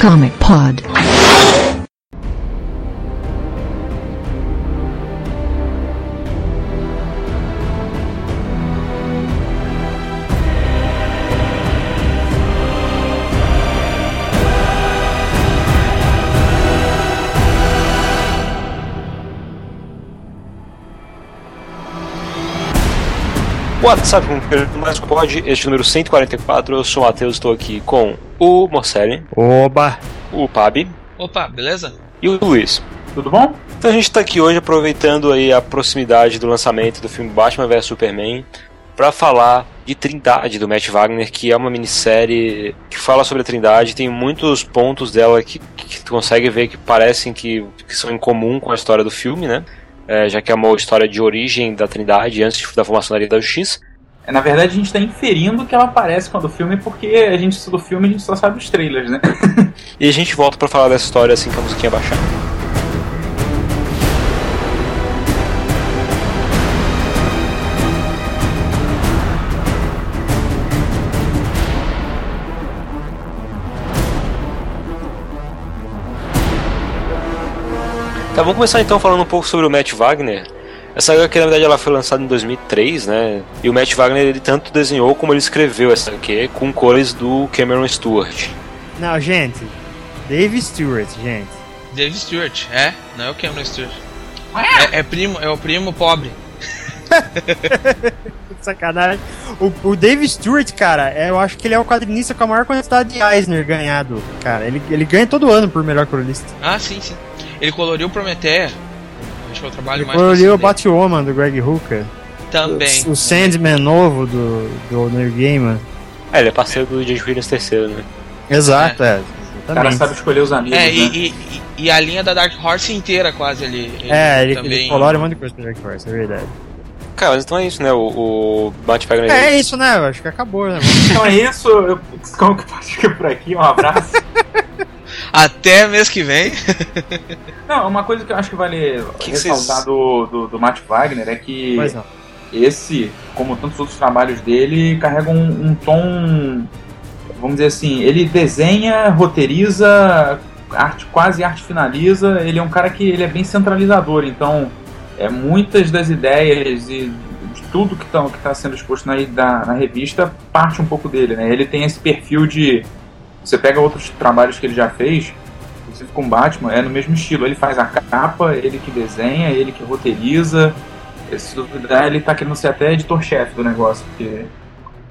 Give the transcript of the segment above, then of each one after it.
Comic Pod. WhatsApp com mais pode, este número 144, eu sou o Matheus, estou aqui com o Morcelli, Oba! o Pabi Opa, beleza? e o Luiz. Tudo bom? Então a gente está aqui hoje aproveitando aí a proximidade do lançamento do filme Batman vs Superman para falar de Trindade do Matt Wagner, que é uma minissérie que fala sobre a Trindade, tem muitos pontos dela que, que tu consegue ver que parecem que, que são em comum com a história do filme, né? É, já que é uma história de origem da Trindade antes da formação da Liga da Justiça. É, Na verdade, a gente tá inferindo que ela aparece quando o filme, porque a gente estuda o filme e a gente só sabe os trailers, né? E a gente volta para falar dessa história assim que a musiquinha baixar. Tá, vamos começar então falando um pouco sobre o Matt Wagner. Essa HQ, na verdade, ela foi lançada em 2003, né? E o Matt Wagner, ele tanto desenhou como ele escreveu essa HQ com cores do Cameron Stewart. Não, gente. Dave Stewart, gente. Dave Stewart, é? Não é o Cameron Stewart. É, é primo, é o primo pobre. Sacanagem. O, o Dave Stewart, cara, é, eu acho que ele é o quadrinista com a maior quantidade de Eisner ganhado. Cara, ele, ele ganha todo ano por melhor colorista. Ah, sim, sim. Ele coloriu Prometeia. Acho que é o trabalho Ele mais coloriu o Batwoman do Greg Hooker. Também. O, o Sandman novo do, do Neil Gaiman. É, ele é parceiro do J.J. Williams III, né? Exato, é. O cara sabe escolher os amigos, É, né? e, e, e- e a linha da Dark Horse inteira quase ele. ele É, ele, também. ele colora um monte de coisa pro Dark Horse, é verdade. Cara, mas então é isso, né? O, o Wagner... É isso, né? Eu acho que acabou, né? Então é isso. Eu, como que pode ficar por aqui? Um abraço. Até mês que vem. Não, uma coisa que eu acho que vale Que que ressaltar vocês- do, do, do Matt Wagner é que esse, como tantos outros trabalhos dele, carrega um, um tom, vamos dizer assim, ele desenha, roteiriza, arte, quase arte finaliza. Ele é um cara que ele é bem centralizador, então é muitas das ideias e de tudo que está que tá sendo exposto na, da- na revista parte um pouco dele, né? Ele tem esse perfil de você pega outros trabalhos que ele já fez, inclusive com Batman, é no mesmo estilo. Ele faz a capa, ele que desenha, ele que roteiriza. Se duvidar, ele tá querendo ser até editor-chefe do negócio, porque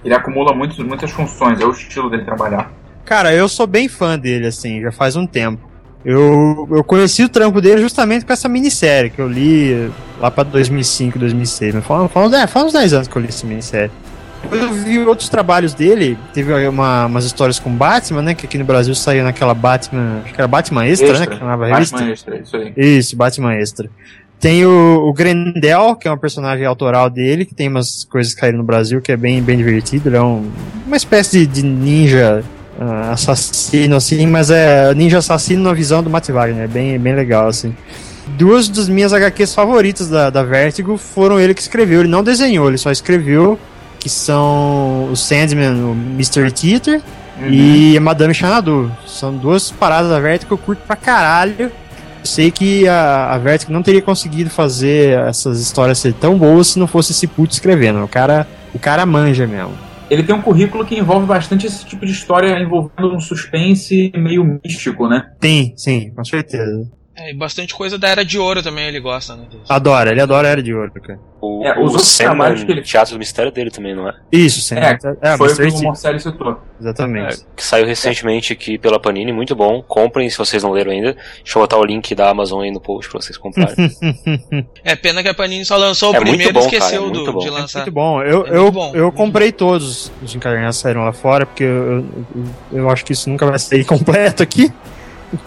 ele acumula muitos, muitas funções, é o estilo dele trabalhar. Cara, eu sou bem fã dele, assim, já faz um tempo. Eu, eu conheci o trampo dele justamente com essa minissérie que eu li lá pra 2005, 2006. Mas fala, é, fala uns 10 anos que eu li essa minissérie. Depois eu vi outros trabalhos dele, teve uma- umas histórias com Batman, né? Que aqui no Brasil saiu naquela Batman. Acho que era Batman Extra, né? Que chamava a revista. Batman Extra, isso aí. Isso, Batman Extra. Tem o, o Grendel, que é um personagem autoral dele, que tem umas coisas que caíram no Brasil, que é bem, bem divertido. Ele é um, uma espécie de, de ninja ah, assassino, assim, mas é ninja assassino na visão do Matt Wagner. É bem, bem legal, assim. Duas das minhas HQs favoritas da, da Vertigo foram ele que escreveu. Ele não desenhou, ele só escreveu, que são o Sandman, o Mr. Theater, Uhum. e a Madame Xanadu. São duas paradas da Vertigo que eu curto pra caralho. Eu sei que a, a Vertigo não teria conseguido fazer essas histórias ser tão boas se não fosse esse puto escrevendo. O cara, o cara manja mesmo. Ele tem um currículo que envolve bastante esse tipo de história envolvendo um suspense meio místico, né? Tem, sim, com certeza. É, e bastante coisa da Era de Ouro também ele gosta, né? Adora, ele adora a Era de Ouro, cara. O, É, os o outros Sandman, trabalhos que ele- Teatro do Mistério dele também, não é? Isso, sim. É, é Foi o que o T, Morcelli citou. Exatamente. É, que saiu recentemente aqui pela Panini, muito bom. Comprem se vocês não leram ainda. Deixa eu botar o link da Amazon aí no post pra vocês comprarem. É pena que a Panini só lançou É o primeiro bom, e esqueceu cara, é do, de É lançar. Muito bom. Eu, É eu, muito bom, eu comprei todos os encadernados que saíram lá fora, porque eu, eu, eu acho que isso nunca vai sair completo aqui.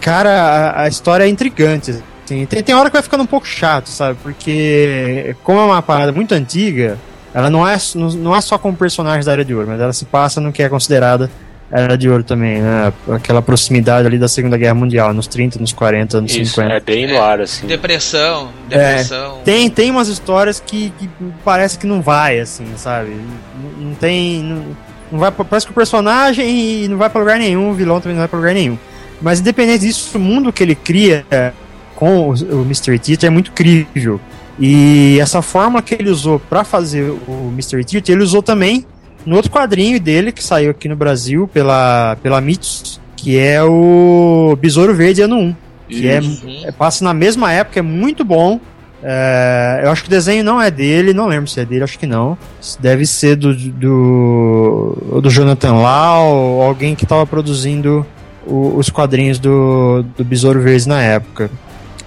Cara, a, a história é intrigante. assim. tem, tem hora que vai ficando um pouco chato, sabe? Porque, como é uma parada muito antiga, ela não é, não, é só como personagem da Era de Ouro, mas ela se passa no que é considerada Era de Ouro também, né? Aquela proximidade ali da Segunda Guerra Mundial, nos 30, nos 40, nos Isso, 50. é bem no ar, assim. Depressão, depressão. Tem, tem umas histórias que, que parece que não vai, assim, sabe? Não, não tem. Não, não vai, parece que o personagem não vai pra lugar nenhum, o vilão também não vai pra lugar nenhum. Mas independente disso, o mundo que ele cria com o, o Mystery Theater é muito crível. E essa forma que ele usou para fazer o Mystery Theater, ele usou também no outro quadrinho dele que saiu aqui no Brasil pela, pela Mitos, que é o Besouro Verde Ano 1. Que é, é, passa na mesma época, é muito bom. É, eu acho que o desenho não é dele, não lembro se é dele, acho que não. Deve ser do, do, do Jonathan Lau, alguém que estava produzindo o, os quadrinhos do, do Besouro Verde na época.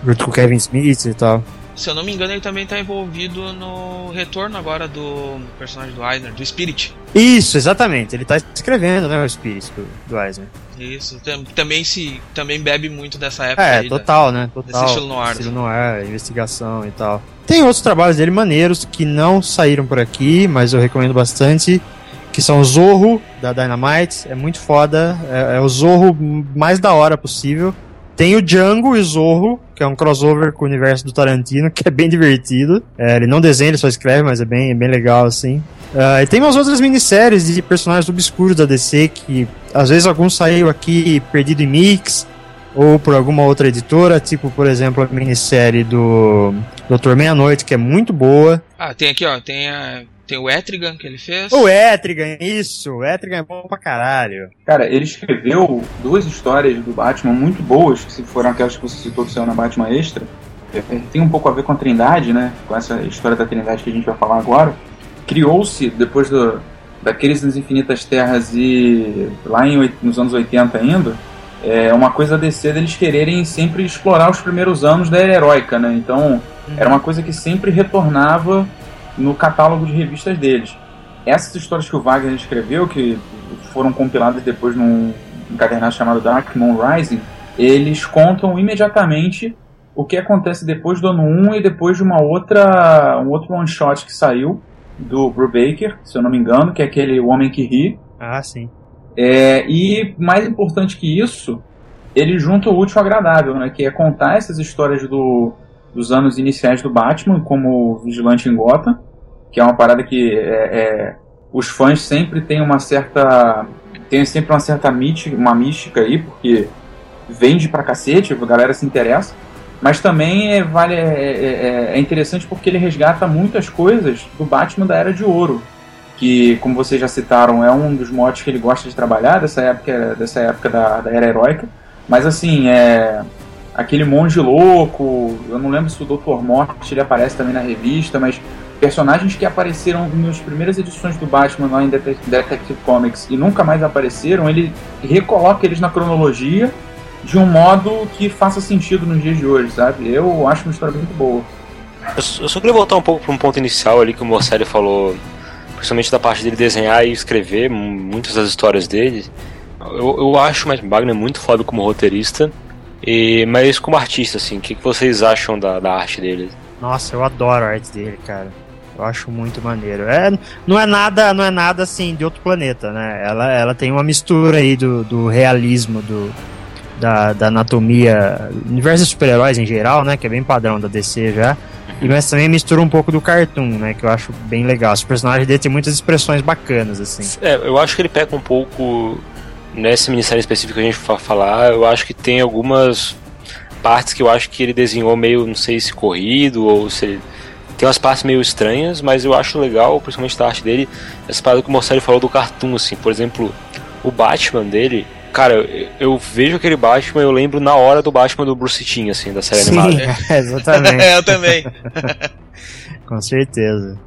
Junto com o Kevin Smith e tal. Se eu não me engano, ele também está envolvido no retorno agora do personagem do Eisner, do Spirit. Isso, exatamente. Ele está escrevendo, né, o Spirit do Eisner. Isso, também se também bebe muito dessa época. É, aí, total, da, né? Total. Desse estilo noir. Estilo noir, investigação e tal. Tem outros trabalhos dele maneiros que não saíram por aqui, mas eu recomendo bastante. Que são o Zorro, da Dynamite. É muito foda. É, é o Zorro mais da hora possível. Tem o Django e Zorro, que é um crossover com o universo do Tarantino, que é bem divertido. É, ele não desenha, ele só escreve, mas é bem, é bem legal, assim. Uh, e tem umas outras minisséries de personagens obscuros da DC que às vezes alguns saiu aqui perdido em mix ou por alguma outra editora, tipo, por exemplo, a minissérie do Doutor Meia-Noite, que é muito boa. Ah, tem aqui, ó, tem, a, tem o Etrigan que ele fez. O Etrigan, isso, o Etrigan é bom pra caralho. Cara, ele escreveu duas histórias do Batman muito boas, que se foram aquelas que você citou que saiu na Batman Extra. É, tem um pouco a ver com a Trindade, né? Com essa história da Trindade que a gente vai falar agora criou-se, depois do, da Crise nas Infinitas Terras e lá em, nos anos 80 ainda, é uma coisa a DC deles quererem sempre explorar os primeiros anos da era heróica, né? Então, era uma coisa que sempre retornava no catálogo de revistas deles. Essas histórias que o Wagner escreveu, que foram compiladas depois num encadernado chamado Dark Moon Rising, eles contam imediatamente o que acontece depois do ano 1 e depois de uma outra um outro one shot que saiu do Brubaker, se eu não me engano, que é aquele O Homem que Ri. Ah, sim. É, e mais importante que isso, ele junta o útil ao agradável, né? Que é contar essas histórias do, dos anos iniciais do Batman, como Vigilante em Gotham, que é uma parada que é, é, os fãs sempre têm uma certa tem sempre uma certa mítica, uma mística aí, porque vende pra cacete, a galera se interessa. Mas também é, vale, é, é, é, é, interessante porque ele resgata muitas coisas do Batman da Era de Ouro. Que, como vocês já citaram, é um dos motes que ele gosta de trabalhar dessa época, dessa época da, da Era Heróica. Mas assim, é. Aquele monge louco, eu não lembro se o Dr. Morte ele aparece também na revista, mas personagens que apareceram nas primeiras edições do Batman lá em Detective Comics e nunca mais apareceram, ele recoloca eles na cronologia de um modo que faça sentido nos dias de hoje, sabe? Eu acho uma história muito boa. Eu só queria voltar um pouco para um ponto inicial ali que o Morcelli falou, principalmente da parte dele desenhar e escrever muitas das histórias dele. Eu, eu acho o Matt Wagner muito foda como roteirista, e, mas como artista, assim, o que, que vocês acham da, da arte dele? Nossa, eu adoro a arte dele, cara. Eu acho muito maneiro. É, não é nada, não é nada assim de outro planeta, né? Ela, ela tem uma mistura aí do, do realismo do, da, da anatomia, universo de super-heróis em geral, né? Que é bem padrão da DC já. E, mas também mistura um pouco do cartoon, né? Que eu acho bem legal. Os personagens dele têm muitas expressões bacanas, assim. É, eu acho que ele pega um pouco. Nessa minissérie específica que a gente vai falar, eu acho que tem algumas partes que eu acho que ele desenhou meio, não sei se corrido ou se ele tem umas partes meio estranhas, mas eu acho legal, principalmente da arte dele, essa parada que o Morcelli falou do cartoon, assim, por exemplo, o Batman dele, Cara, eu vejo aquele Batman eu lembro na hora do Batman do Bruce Timm, assim, da série Sim, animada. É, exatamente. eu também. Com certeza.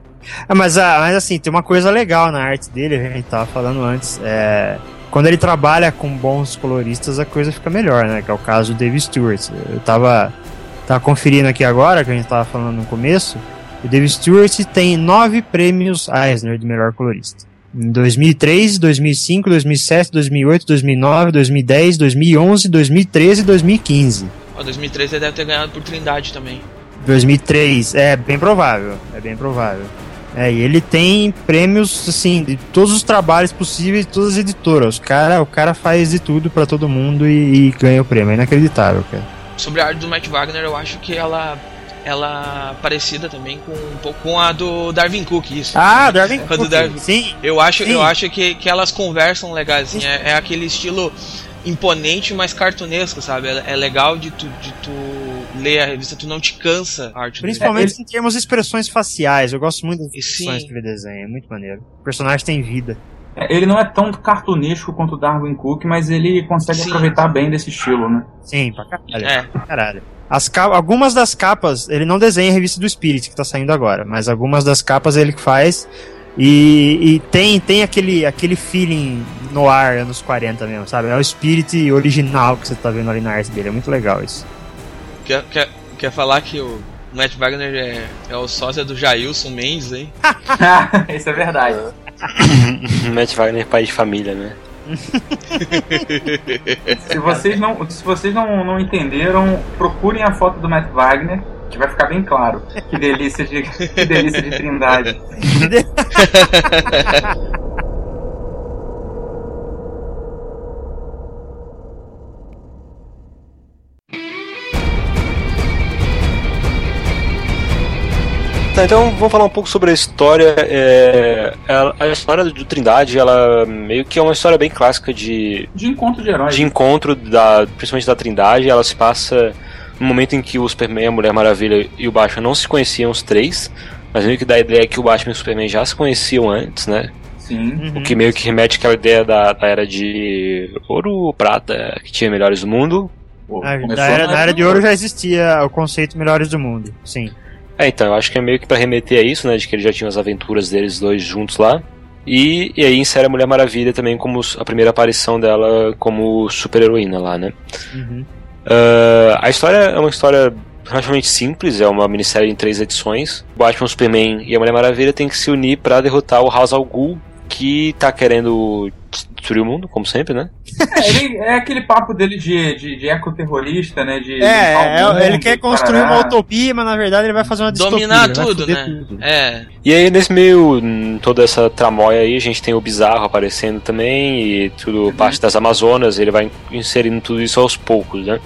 Ah, mas, ah, mas assim, tem uma coisa legal na arte dele, a gente tava falando antes. É, quando ele trabalha com bons coloristas, a coisa fica melhor, né? Que é o caso do David Stewart. Eu tava, tava conferindo aqui agora, que a gente tava falando no começo. O David Stewart tem nove prêmios Eisner de melhor colorista. Em 2003, 2005, 2007, 2008, 2009, 2010, 2011, 2013 e 2015. Ó, 2013 ele deve ter ganhado por Trindade também. 2003, é bem provável, é bem provável. É, e ele tem prêmios, assim, de todos os trabalhos possíveis de todas as editoras. O cara, o cara faz de tudo para todo mundo e, e, ganha o prêmio. É inacreditável, cara. Sobre a arte do Matt Wagner, eu acho que ela ela parecida também com um pouco com a do Darwin Cook, isso. Ah, Darwin Cook. Darwin. Sim. Eu acho, sim. eu acho que, que elas conversam legais, assim, é, é, aquele estilo imponente, mas cartunesco, sabe? É, é, legal de tu, de tu ler a revista, tu não te cansa a arte Principalmente dele. em termos de expressões faciais. Eu gosto muito das expressões que ele desenha, é muito maneiro. O personagem tem vida. É, ele não é tão cartunesco quanto o Darwin Cook, mas ele consegue Sim. aproveitar bem desse estilo, né? Sim, pra caralho. É. Pra caralho. As algumas das capas, ele não desenha a revista do Spirit, que tá saindo agora, mas algumas das capas ele que faz. E, e, tem, tem aquele, aquele feeling no ar anos 40 mesmo, sabe? É o Spirit original que você tá vendo ali na arte dele. É muito legal isso. Quer, quer, quer falar que o Matt Wagner é, é o sócio do Jailson Mendes, hein? isso é verdade. Matt Wagner é pai de família, né? se vocês não, se vocês não, não entenderam, procurem a foto do Matt Wagner, que vai ficar bem claro. Que delícia de, que delícia de trindade. Tá, então vamos falar um pouco sobre a história. É, a, a, história do Trindade, ela meio que é uma história bem clássica de. De encontro de heróis. De encontro, da, principalmente da Trindade. Ela se passa no momento em que o Superman, a Mulher Maravilha e o Batman não se conheciam os três. Mas meio que dá a ideia que o Batman e o Superman já se conheciam antes, né? Sim. Uhum. O que meio que remete àquela ideia da, da era de ouro prata, que tinha melhores do mundo. Na, era, na era de ouro já existia o conceito melhores do mundo, sim. É, então, eu acho que é meio que para remeter a isso, né? De que eles já tinham as aventuras deles dois juntos lá. E, e aí insere a Mulher Maravilha também como a primeira aparição dela como super-heroína lá, né? Uhum. Uh, a história é uma história relativamente simples, é uma minissérie em três edições. O Batman, Superman e a Mulher Maravilha têm que se unir para derrotar o House al Ghul, que tá querendo destruir o mundo, como sempre, né? É, ele, é aquele papo dele de, de, de ecoterrorista, né? De, é, é ele quer construir uma utopia, mas na verdade ele vai fazer uma distopia. Dominar tudo, né? Tudo. É. E aí, nesse meio, toda essa tramóia aí, a gente tem o Bizarro aparecendo também, e tudo uhum. parte das Amazonas, ele vai inserindo tudo isso aos poucos, né?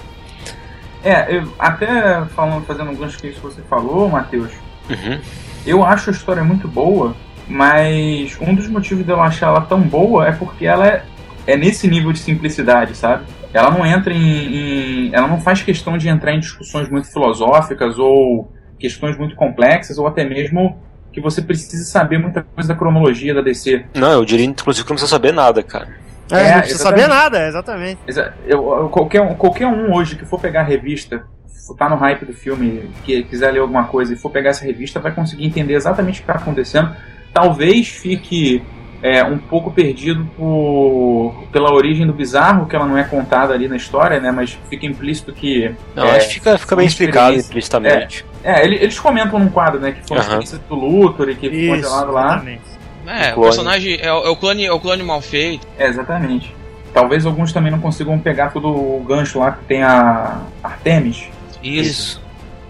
É, eu, até falando, fazendo alguns que você falou, Matheus, uhum. eu acho a história muito boa, mas um dos motivos de eu achar ela tão boa é porque ela é, é nesse nível de simplicidade, sabe? Ela não entra em, em, Ela não faz questão de entrar em discussões muito filosóficas ou questões muito complexas, ou até mesmo que você precise saber muita coisa da cronologia da DC. Não, eu diria inclusive que não precisa saber nada, cara. É, é não precisa saber nada, exatamente. Eu, eu, qualquer, qualquer um hoje que for pegar a revista tá no hype do filme, que quiser ler alguma coisa e for pegar essa revista, vai conseguir entender exatamente o que está acontecendo talvez fique é, um pouco perdido por, pela origem do bizarro, que ela não é contada ali na história, né? Mas fica implícito que. Não, é, acho que fica, fica bem explicado implicitamente. É, é, eles comentam num quadro, né? Que foi uma experiência do Luthor e que ficou congelado lá. É, o, o personagem é, é, o clone, é o clone mal feito. É, exatamente. Talvez alguns também não consigam pegar todo o gancho lá que tem a Artemis. Isso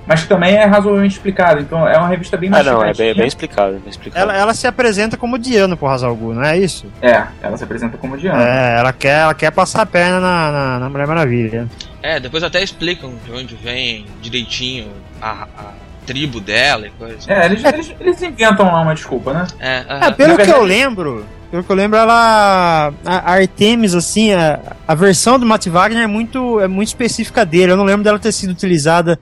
mas que também é razoavelmente explicado. Então é uma revista bem mais Ah, não, é bem, bem explicado. Bem explicado. Ela, ela, se apresenta como Diana pro Hazalgu, não é isso? É, ela se apresenta como Diana. É, ela quer, ela quer passar a perna na, na, na Mulher Maravilha. É, depois até explicam de onde vem direitinho a, a tribo dela e coisa. É, eles, eles, eles, inventam lá uma desculpa, né? É, uh -huh. é pelo que eu lembro, pelo que eu lembro, ela. A Artemis, assim, a, a versão do Matt Wagner é muito, é muito específica dele. Eu não lembro dela ter sido utilizada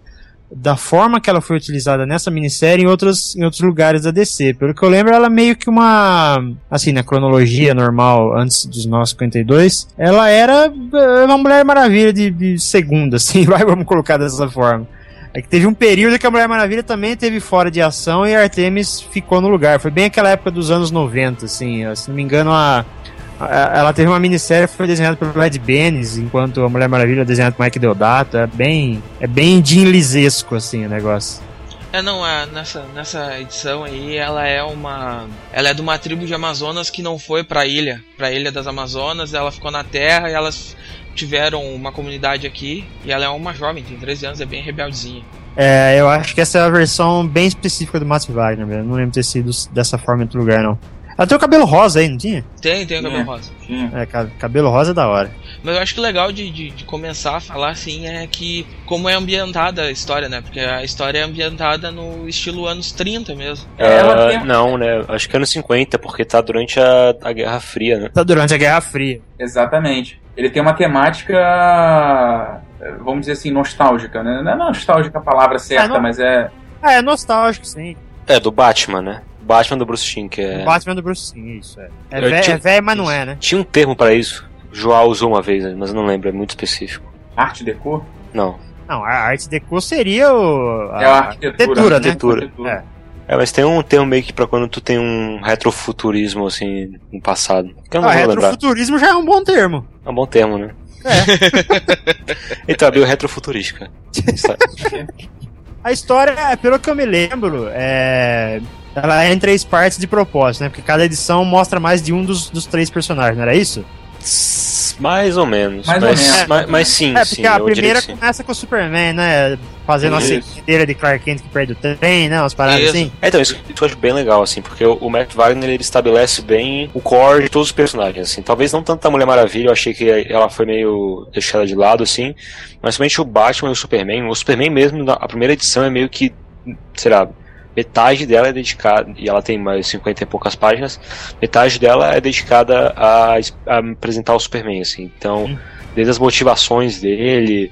da forma que ela foi utilizada nessa minissérie em outros, em outros lugares da DC. Pelo que eu lembro, ela é meio que uma. Assim, na cronologia normal, antes dos 952, ela era eh, uma Mulher Maravilha de, de segunda, assim, vai, vamos colocar dessa forma. É que teve um período que a Mulher Maravilha também teve fora de ação e a Artemis ficou no lugar. Foi bem aquela época dos anos 90, assim. Se não me engano, a, ela teve uma minissérie que foi desenhada pelo Ed Benes, enquanto a Mulher Maravilha é desenhada por Mike Deodato. É bem, é bem Lisesco, assim, o negócio. É, não, é, nessa, nessa edição aí, ela é uma. Ela é de uma tribo de Amazonas que não foi pra ilha, pra ilha das Amazonas, ela ficou na terra e elas tiveram uma comunidade aqui. E ela é uma jovem, tem 13 anos, é bem rebeldezinha. É, eu acho que essa é a versão bem específica do Matt Wagner, mesmo. Não lembro de ter sido dessa forma em outro lugar, não. Ela tem o cabelo rosa aí, não tinha? Tem, tem o cabelo rosa. É, cabelo rosa é da hora. Mas eu acho que o legal de, de, de, começar a falar assim é que como é ambientada a história, né? Porque a história é ambientada no estilo anos 30 mesmo. É, tem... Não, né? Acho que anos 50, porque tá durante a, a Guerra Fria, né? Tá durante a Guerra Fria. Exatamente. ele tem uma temática, vamos dizer assim, nostálgica, né? Não é nostálgica a palavra certa, É, não- mas é. Ah, é nostálgico, sim. É, do Batman, né? Batman do Bruce Timm, que é... O Batman do Bruce, sim, isso é. É velho, tinha- é velho, mas não é, né? Tinha um termo pra isso. João usou uma vez, né? mas eu não lembro, é muito específico. Arte deco? Não. Não, a arte deco seria o. É a arquitetura. arquitetura, né? Arquitetura. É. É, mas tem um termo meio que pra quando tu tem um retrofuturismo, assim, no passado. Que eu não Ah, vou lembrar. retrofuturismo já é um bom termo. É um bom termo, né? É. Então, a retrofuturística. A história, pelo que eu me lembro, é. Ela é em três partes de propósito, né? Porque cada edição mostra mais de um dos, dos três personagens, não era isso? Mais ou menos. Mais ou mas, menos. Mas, mas sim, é, sim. porque a primeira começa com o Superman, né? Fazendo a Isso. sequeira de Clark Kent que perde o trem, né? Umas paradas Isso. assim. É, então, isso, isso eu acho bem legal, assim, porque o, o Matt Wagner ele estabelece bem o core de todos os personagens, assim. Talvez não tanto a Mulher Maravilha, eu achei que ela foi meio deixada de lado, assim, mas somente o Batman e o Superman. O Superman mesmo, na- a primeira edição é meio que, sei lá, metade dela é dedicada, e ela tem mais 50 e poucas páginas, metade dela é dedicada a, a apresentar o Superman, assim. Então, Hum. desde as motivações dele,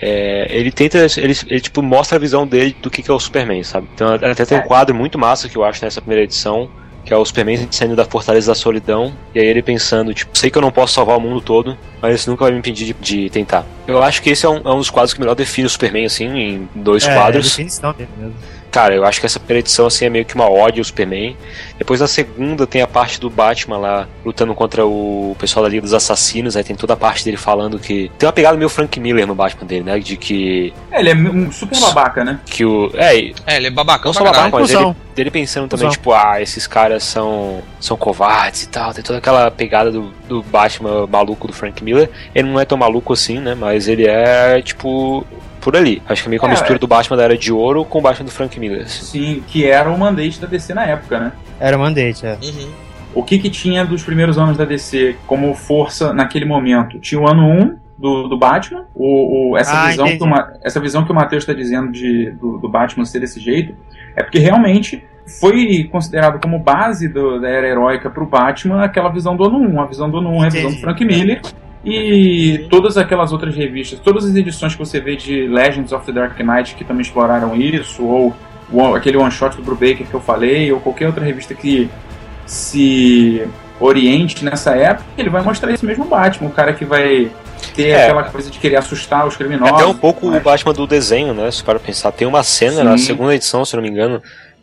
é, ele tenta, ele, ele, tipo mostra a visão dele do que, que é o Superman, sabe? Então até tem um É. quadro muito massa que eu acho nessa primeira edição, que é o Superman saindo da Fortaleza da Solidão, e aí ele pensando, tipo, sei que eu não posso salvar o mundo todo, mas isso nunca vai me impedir de, de tentar. Eu acho que esse é um, é um dos quadros que melhor define o Superman, assim, em dois é, quadros. definição dele mesmo. Cara, eu acho que essa primeira edição assim, é meio que uma ode ao Superman. Depois na segunda tem a parte do Batman lá lutando contra o pessoal da Liga dos Assassinos. Aí tem toda a parte dele falando que. Tem uma pegada meio Frank Miller no Batman dele, né? De que. É, ele é um super babaca, né? que o. É, É, ele é babacão não só babaca, caralho. mas ele, dele pensando também, tipo, ah, esses caras são. são covardes e tal. Tem toda aquela pegada do, do Batman maluco do Frank Miller. Ele não é tão maluco assim, né? Mas ele é, tipo. Por ali. Acho que é meio que uma É, mistura é. do Batman da Era de Ouro com o Batman do Frank Miller. assim. Sim, que era o mandate da DC na época, né? Era o mandate, é. Uhum. O que que tinha dos primeiros anos da DC como força naquele momento? Tinha o ano 1 do, do Batman, o, o- essa, Ah, visão entendi. que o essa visão que o Matheus está dizendo de, do, do Batman ser desse jeito, é porque realmente foi considerado como base do- da era heróica pro Batman aquela visão do ano 1, a visão do ano 1 é a visão do. Frank Miller, e todas aquelas outras revistas, todas as edições que você vê de Legends of the Dark Knight que também exploraram isso, ou aquele one shot do Brubaker que eu falei, ou qualquer outra revista que se oriente nessa época, ele vai mostrar esse mesmo Batman, o cara que vai ter É. aquela coisa de querer assustar os criminosos. Até um pouco mas- o Batman do desenho, né? Se para pensar. Tem uma cena na Sim. segunda edição, se não me engano,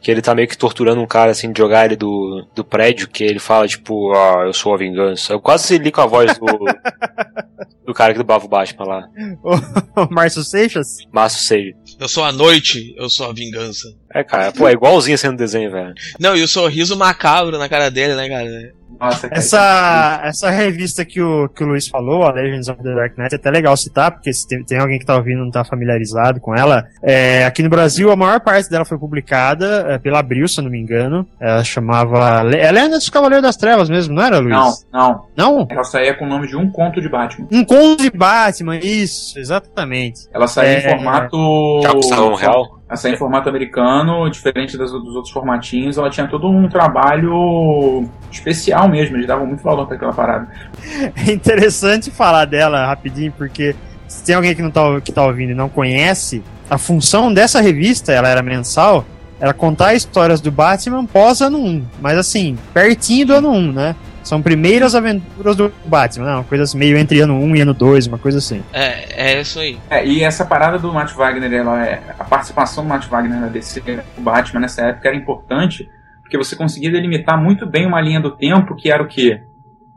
que ele tá meio que torturando um cara, assim, de jogar ele do, do prédio, que ele fala, tipo, ah, eu sou a vingança. Eu quase li com a voz do, do cara que dublava o Batman lá. O Márcio Seixas? Márcio Seiji. Eu sou a noite, eu sou a vingança. É, cara, pô, é igualzinho sendo desenho, velho. Não, e o sorriso macabro na cara dele, né, cara? Nossa, Essa, essa revista que o, que o Luiz falou, a Legends of the Dark Knight, é até legal citar, porque se tem, tem alguém que tá ouvindo e não tá familiarizado com ela. É, aqui no Brasil, a maior parte dela foi publicada é, pela Abril, se eu não me engano. Ela chamava. Ela é dos Cavaleiros das Trevas mesmo, não era, Luiz? Não, não. Não? Ela saía com o nome de um conto de Batman. Um conto de Batman, isso, exatamente. Ela saía É. em formato. Um real? Ela saía em formato americano, diferente das- dos outros formatinhos. Ela tinha todo um trabalho especial mesmo. Eles davam muito valor para aquela parada. É interessante falar dela rapidinho, porque se tem alguém que não tá, que tá ouvindo e não conhece, a função dessa revista, ela era mensal, era contar histórias do Batman pós ano 1. Mas assim, pertinho do ano 1, né? São primeiras aventuras do Batman, né? Uma coisa assim, meio entre ano 1 e ano 2, uma coisa assim. É, é isso aí. É, e essa parada do Matt Wagner, ela é, a participação do Matt Wagner na DC, o Batman nessa época era importante, porque você conseguia delimitar muito bem uma linha do tempo, que era o quê?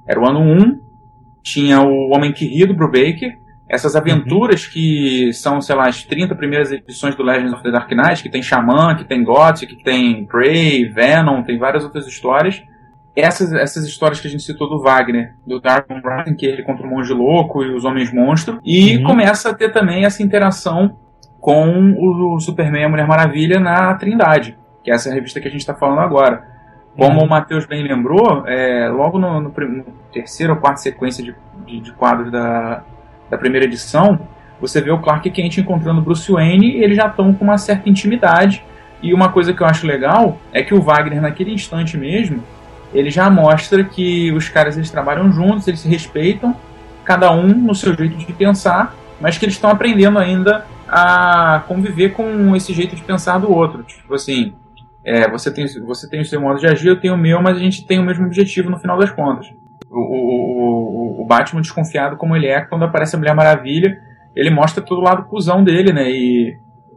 Era o ano 1, tinha o Homem que Ri do Brubaker, essas aventuras que são, sei lá, as 30 primeiras edições do Legends of the Dark Knight, que tem Xamã, que tem Gothic, que tem Prey, Venom, tem várias outras histórias. Essas, essas histórias que a gente citou do Wagner, do Dark Rising, que ele contra o Monge Louco e os Homens Monstro, e Uhum. começa a ter também essa interação com o Superman e a Mulher Maravilha na Trindade, que é essa revista que a gente está falando agora. Como Uhum. o Matheus bem lembrou, é, logo no, no, no terceiro ou quarto sequência de, de, de quadros da, da primeira edição, você vê o Clark Kent encontrando Bruce Wayne e eles já estão com uma certa intimidade. E uma coisa que eu acho legal é que o Wagner, naquele instante mesmo, ele já mostra que os caras eles trabalham juntos, eles se respeitam, cada um no seu jeito de pensar, mas que eles estão aprendendo ainda a conviver com esse jeito de pensar do outro. Tipo assim, é, você, tem, você tem o seu modo de agir, eu tenho o meu, mas a gente tem o mesmo objetivo no final das contas. O, o, o, Batman desconfiado como ele é, quando aparece a Mulher Maravilha, ele mostra todo o lado cuzão dele, né? E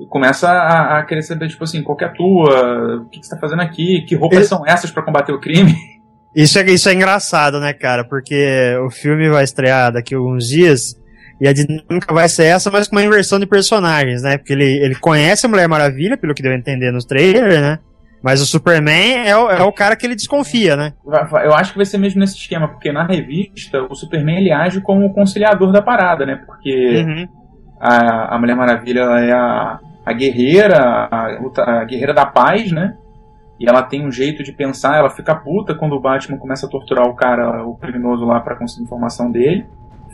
começa a, a, querer saber, tipo assim, qual que é a tua, o que, que você tá fazendo aqui, que roupas ele... são essas para combater o crime. Isso é, isso é engraçado, né, cara? Porque o filme vai estrear daqui a alguns dias e a dinâmica vai ser essa, mas com uma inversão de personagens, né? Porque ele, ele conhece a Mulher Maravilha, pelo que deu a entender nos trailers, né? Mas o Superman é o, é o cara que ele desconfia, né? Eu acho que vai ser mesmo nesse esquema, porque na revista o Superman ele age como o conciliador da parada, né? Porque uhum. A, a Mulher Maravilha é a, a guerreira, a, a guerreira da paz, né? E ela tem um jeito de pensar, ela fica puta quando o Batman começa a torturar o cara, o criminoso lá para conseguir informação dele.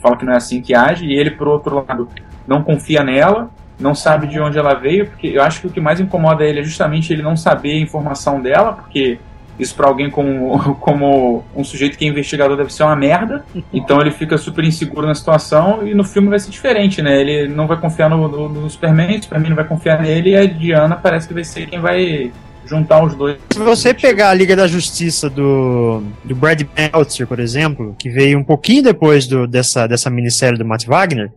Fala que não é assim que age, e ele, por outro lado, não confia nela, não sabe de onde ela veio, porque eu acho que o que mais incomoda ele é justamente ele não saber a informação dela, porque isso para alguém como, como um sujeito que é investigador deve ser uma merda. Então ele fica super inseguro na situação e no filme vai ser diferente, né? Ele não vai confiar no, no, no Superman, o Superman não vai confiar nele e a Diana parece que vai ser quem vai juntar os dois. Se você pegar a Liga da Justiça do, do Brad Meltzer, por exemplo, que veio um pouquinho depois do, dessa, dessa minissérie do Matt Wagner,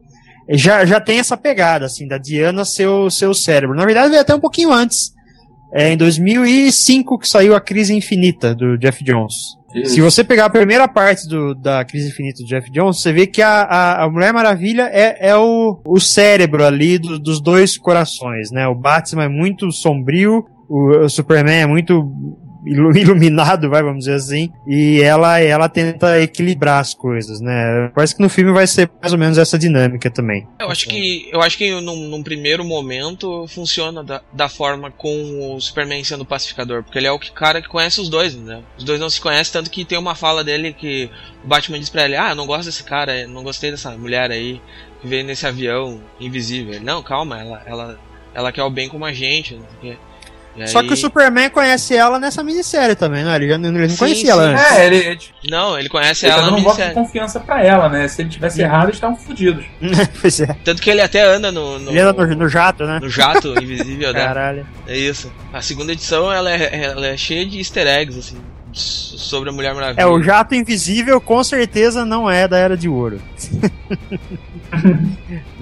já, já tem essa pegada, assim, da Diana ser o seu cérebro. Na verdade, veio até um pouquinho antes. É em 2005 que saiu a Crise Infinita, do Jeff Jones. Isso. Se você pegar a primeira parte do, da Crise Infinita do Jeff Jones, você vê que a, a, a Mulher Maravilha é, é o, o cérebro ali do, dos dois corações, né? O Batman é muito sombrio, o, o Superman é muito iluminado, vai, vamos dizer assim, e ela ela tenta equilibrar as coisas, né? Parece que no filme vai ser mais ou menos essa dinâmica também. Eu acho que eu acho que num, num primeiro momento funciona da, da, forma com o Superman sendo pacificador, porque ele é o que, cara que conhece os dois, né? Os dois não se conhecem tanto que tem uma fala dele que o Batman diz pra ele: "Ah, não gosto desse cara, não gostei dessa mulher aí que veio nesse avião invisível". Ele, não, calma, ela ela ela quer o bem como a gente, quê. Só aí... que o Superman conhece ela nessa minissérie também, né? Ele, já, ele não conhecia sim. ela antes. É, ele. Não, ele conhece ele ela dando um voto de confiança pra ela, né? Se ele tivesse sim. errado, eles estavam fodidos. pois é. Tanto que ele até anda no. no ele anda no, no jato, né? No jato invisível, né? Caralho. É isso. A segunda edição ela é, ela é cheia de easter eggs, assim sobre a Mulher Maravilha. É, o jato invisível com certeza não é da Era de Ouro.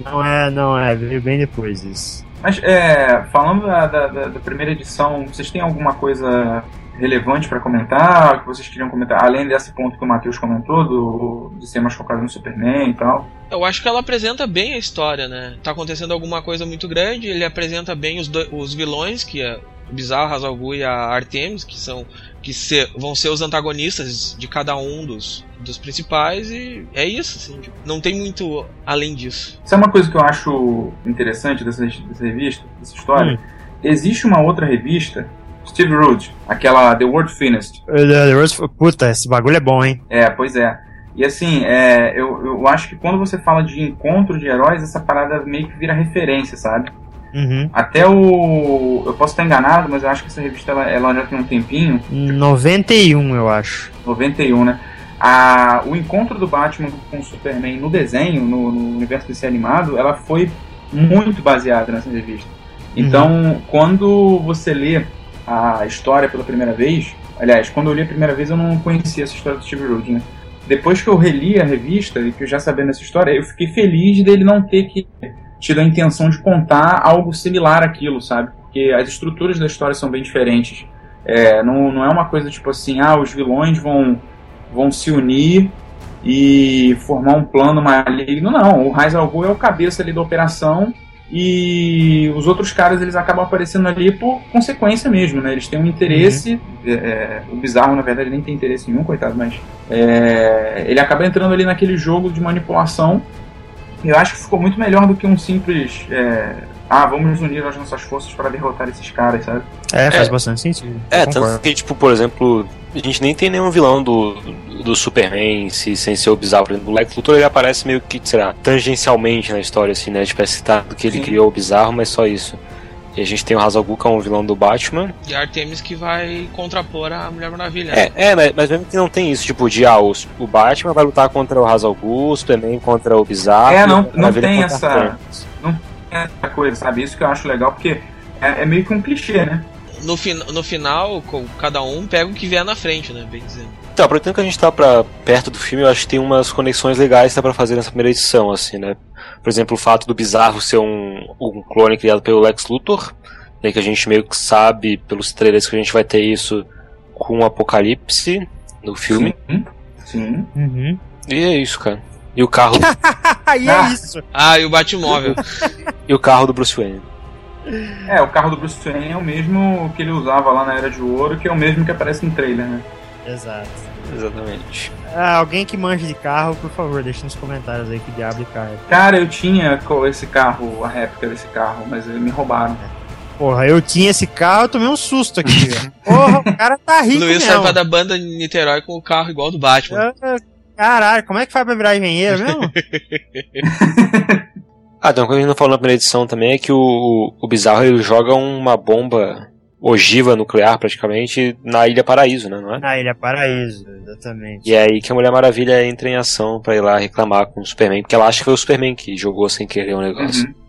não é, não é, veio bem depois isso. Mas, é, falando da, da, da, primeira edição, vocês têm alguma coisa relevante para comentar, que vocês queriam comentar, além desse ponto que o Matheus comentou, do, de ser mais focado no Superman e tal? Eu acho que ela apresenta bem a história, né? Tá acontecendo alguma coisa muito grande, ele apresenta bem os, os vilões, que é o Bizarro, Hazal e a Artemis, que são que ser, vão ser os antagonistas de cada um dos, dos principais e é isso, assim, tipo, não tem muito além disso. Isso é uma coisa que eu acho interessante dessa, dessa revista, dessa história. Hum. Existe uma outra revista, Steve Rude, aquela The World Finest. Uh, The World, puta, esse bagulho é bom, hein? É, pois é. E assim, é, eu, eu acho que quando você fala de encontro de heróis, essa parada meio que vira referência, sabe? Uhum. Até o. Eu posso estar enganado, mas eu acho que essa revista ela, ela já tem um tempinho. 91, eu acho. 91, né? A, o encontro do Batman com o Superman no desenho, no, no universo desse animado, ela foi muito baseada nessa revista. Então, uhum. quando você lê a história pela primeira vez, aliás, quando eu li a primeira vez eu não conhecia essa história do Steve Rude, né? Depois que eu reli a revista e que eu já sabendo essa história, eu fiquei feliz dele não ter que tido a intenção de contar algo similar àquilo, sabe? Porque as estruturas da história são bem diferentes. É, não, não é uma coisa tipo assim, ah, os vilões vão, vão se unir e formar um plano maligno. Não, o Raiz Al Ghul é o cabeça ali da operação e os outros caras eles acabam aparecendo ali por consequência mesmo, né? Eles têm um interesse, uhum. é, é o bizarro na verdade nem tem interesse nenhum, coitado, mas é, ele acaba entrando ali naquele jogo de manipulação eu acho que ficou muito melhor do que um simples. É, ah, vamos unir as nossas forças para derrotar esses caras, sabe? É, faz é, bastante sentido. É, tanto que, tipo, por exemplo, a gente nem tem nenhum vilão do, do Superman se, sem ser o bizarro. Por exemplo, o Lex Luthor ele aparece meio que, será, tangencialmente na história, assim, né? Tipo, é citado que ele Sim. criou o bizarro, mas só isso. E a gente tem o Hazal que é um vilão do Batman. E a Artemis que vai contrapor a Mulher Maravilha. É, é mas, mas mesmo que não tem isso, tipo, de ah, o, o Batman vai lutar contra o Hazal Ghul, o Superman contra o Bizarro. É, não, não tem essa. Não essa coisa, sabe? Isso que eu acho legal, porque é, é meio que um clichê, né? No, fin no final, cada um pega o que vier na frente, né? Bem dizendo. Então, aproveitando que a gente tá pra, perto do filme, eu acho que tem umas conexões legais que dá pra fazer nessa primeira edição, assim, né? Por exemplo, o fato do Bizarro ser um, um clone criado pelo Lex Luthor, né, que a gente meio que sabe pelos trailers que a gente vai ter isso com o Apocalipse no filme. Sim. Sim. Uhum. E é isso, cara. E o carro, Aí Ah. é isso. Ah, e o Batmóvel. e o carro do Bruce Wayne. É, o carro do Bruce Wayne é o mesmo que ele usava lá na Era de Ouro, que é o mesmo que aparece no trailer, né? Exato. Exatamente. Ah, alguém que manja de carro, por favor, deixe nos comentários aí que diabo de carro. é. Cara, eu tinha esse carro, a réplica desse carro, mas me roubaram. Porra, eu tinha esse carro, eu tomei um susto aqui, velho. Porra, o cara tá rico Luiz mesmo. saiu pra da banda em Niterói com o carro igual ao do Batman. Ah, Caralho, como é que faz pra virar engenheiro mesmo? Ah, então, uma coisa que a gente não falou na primeira edição também é que o, o Bizarro ele joga uma bomba ogiva nuclear, praticamente, na Ilha Paraíso, né? Não é? Na Ilha Paraíso, exatamente. E é aí que a Mulher Maravilha entra em ação pra ir lá reclamar com o Superman, porque ela acha que foi o Superman que jogou sem querer o negócio. Uhum.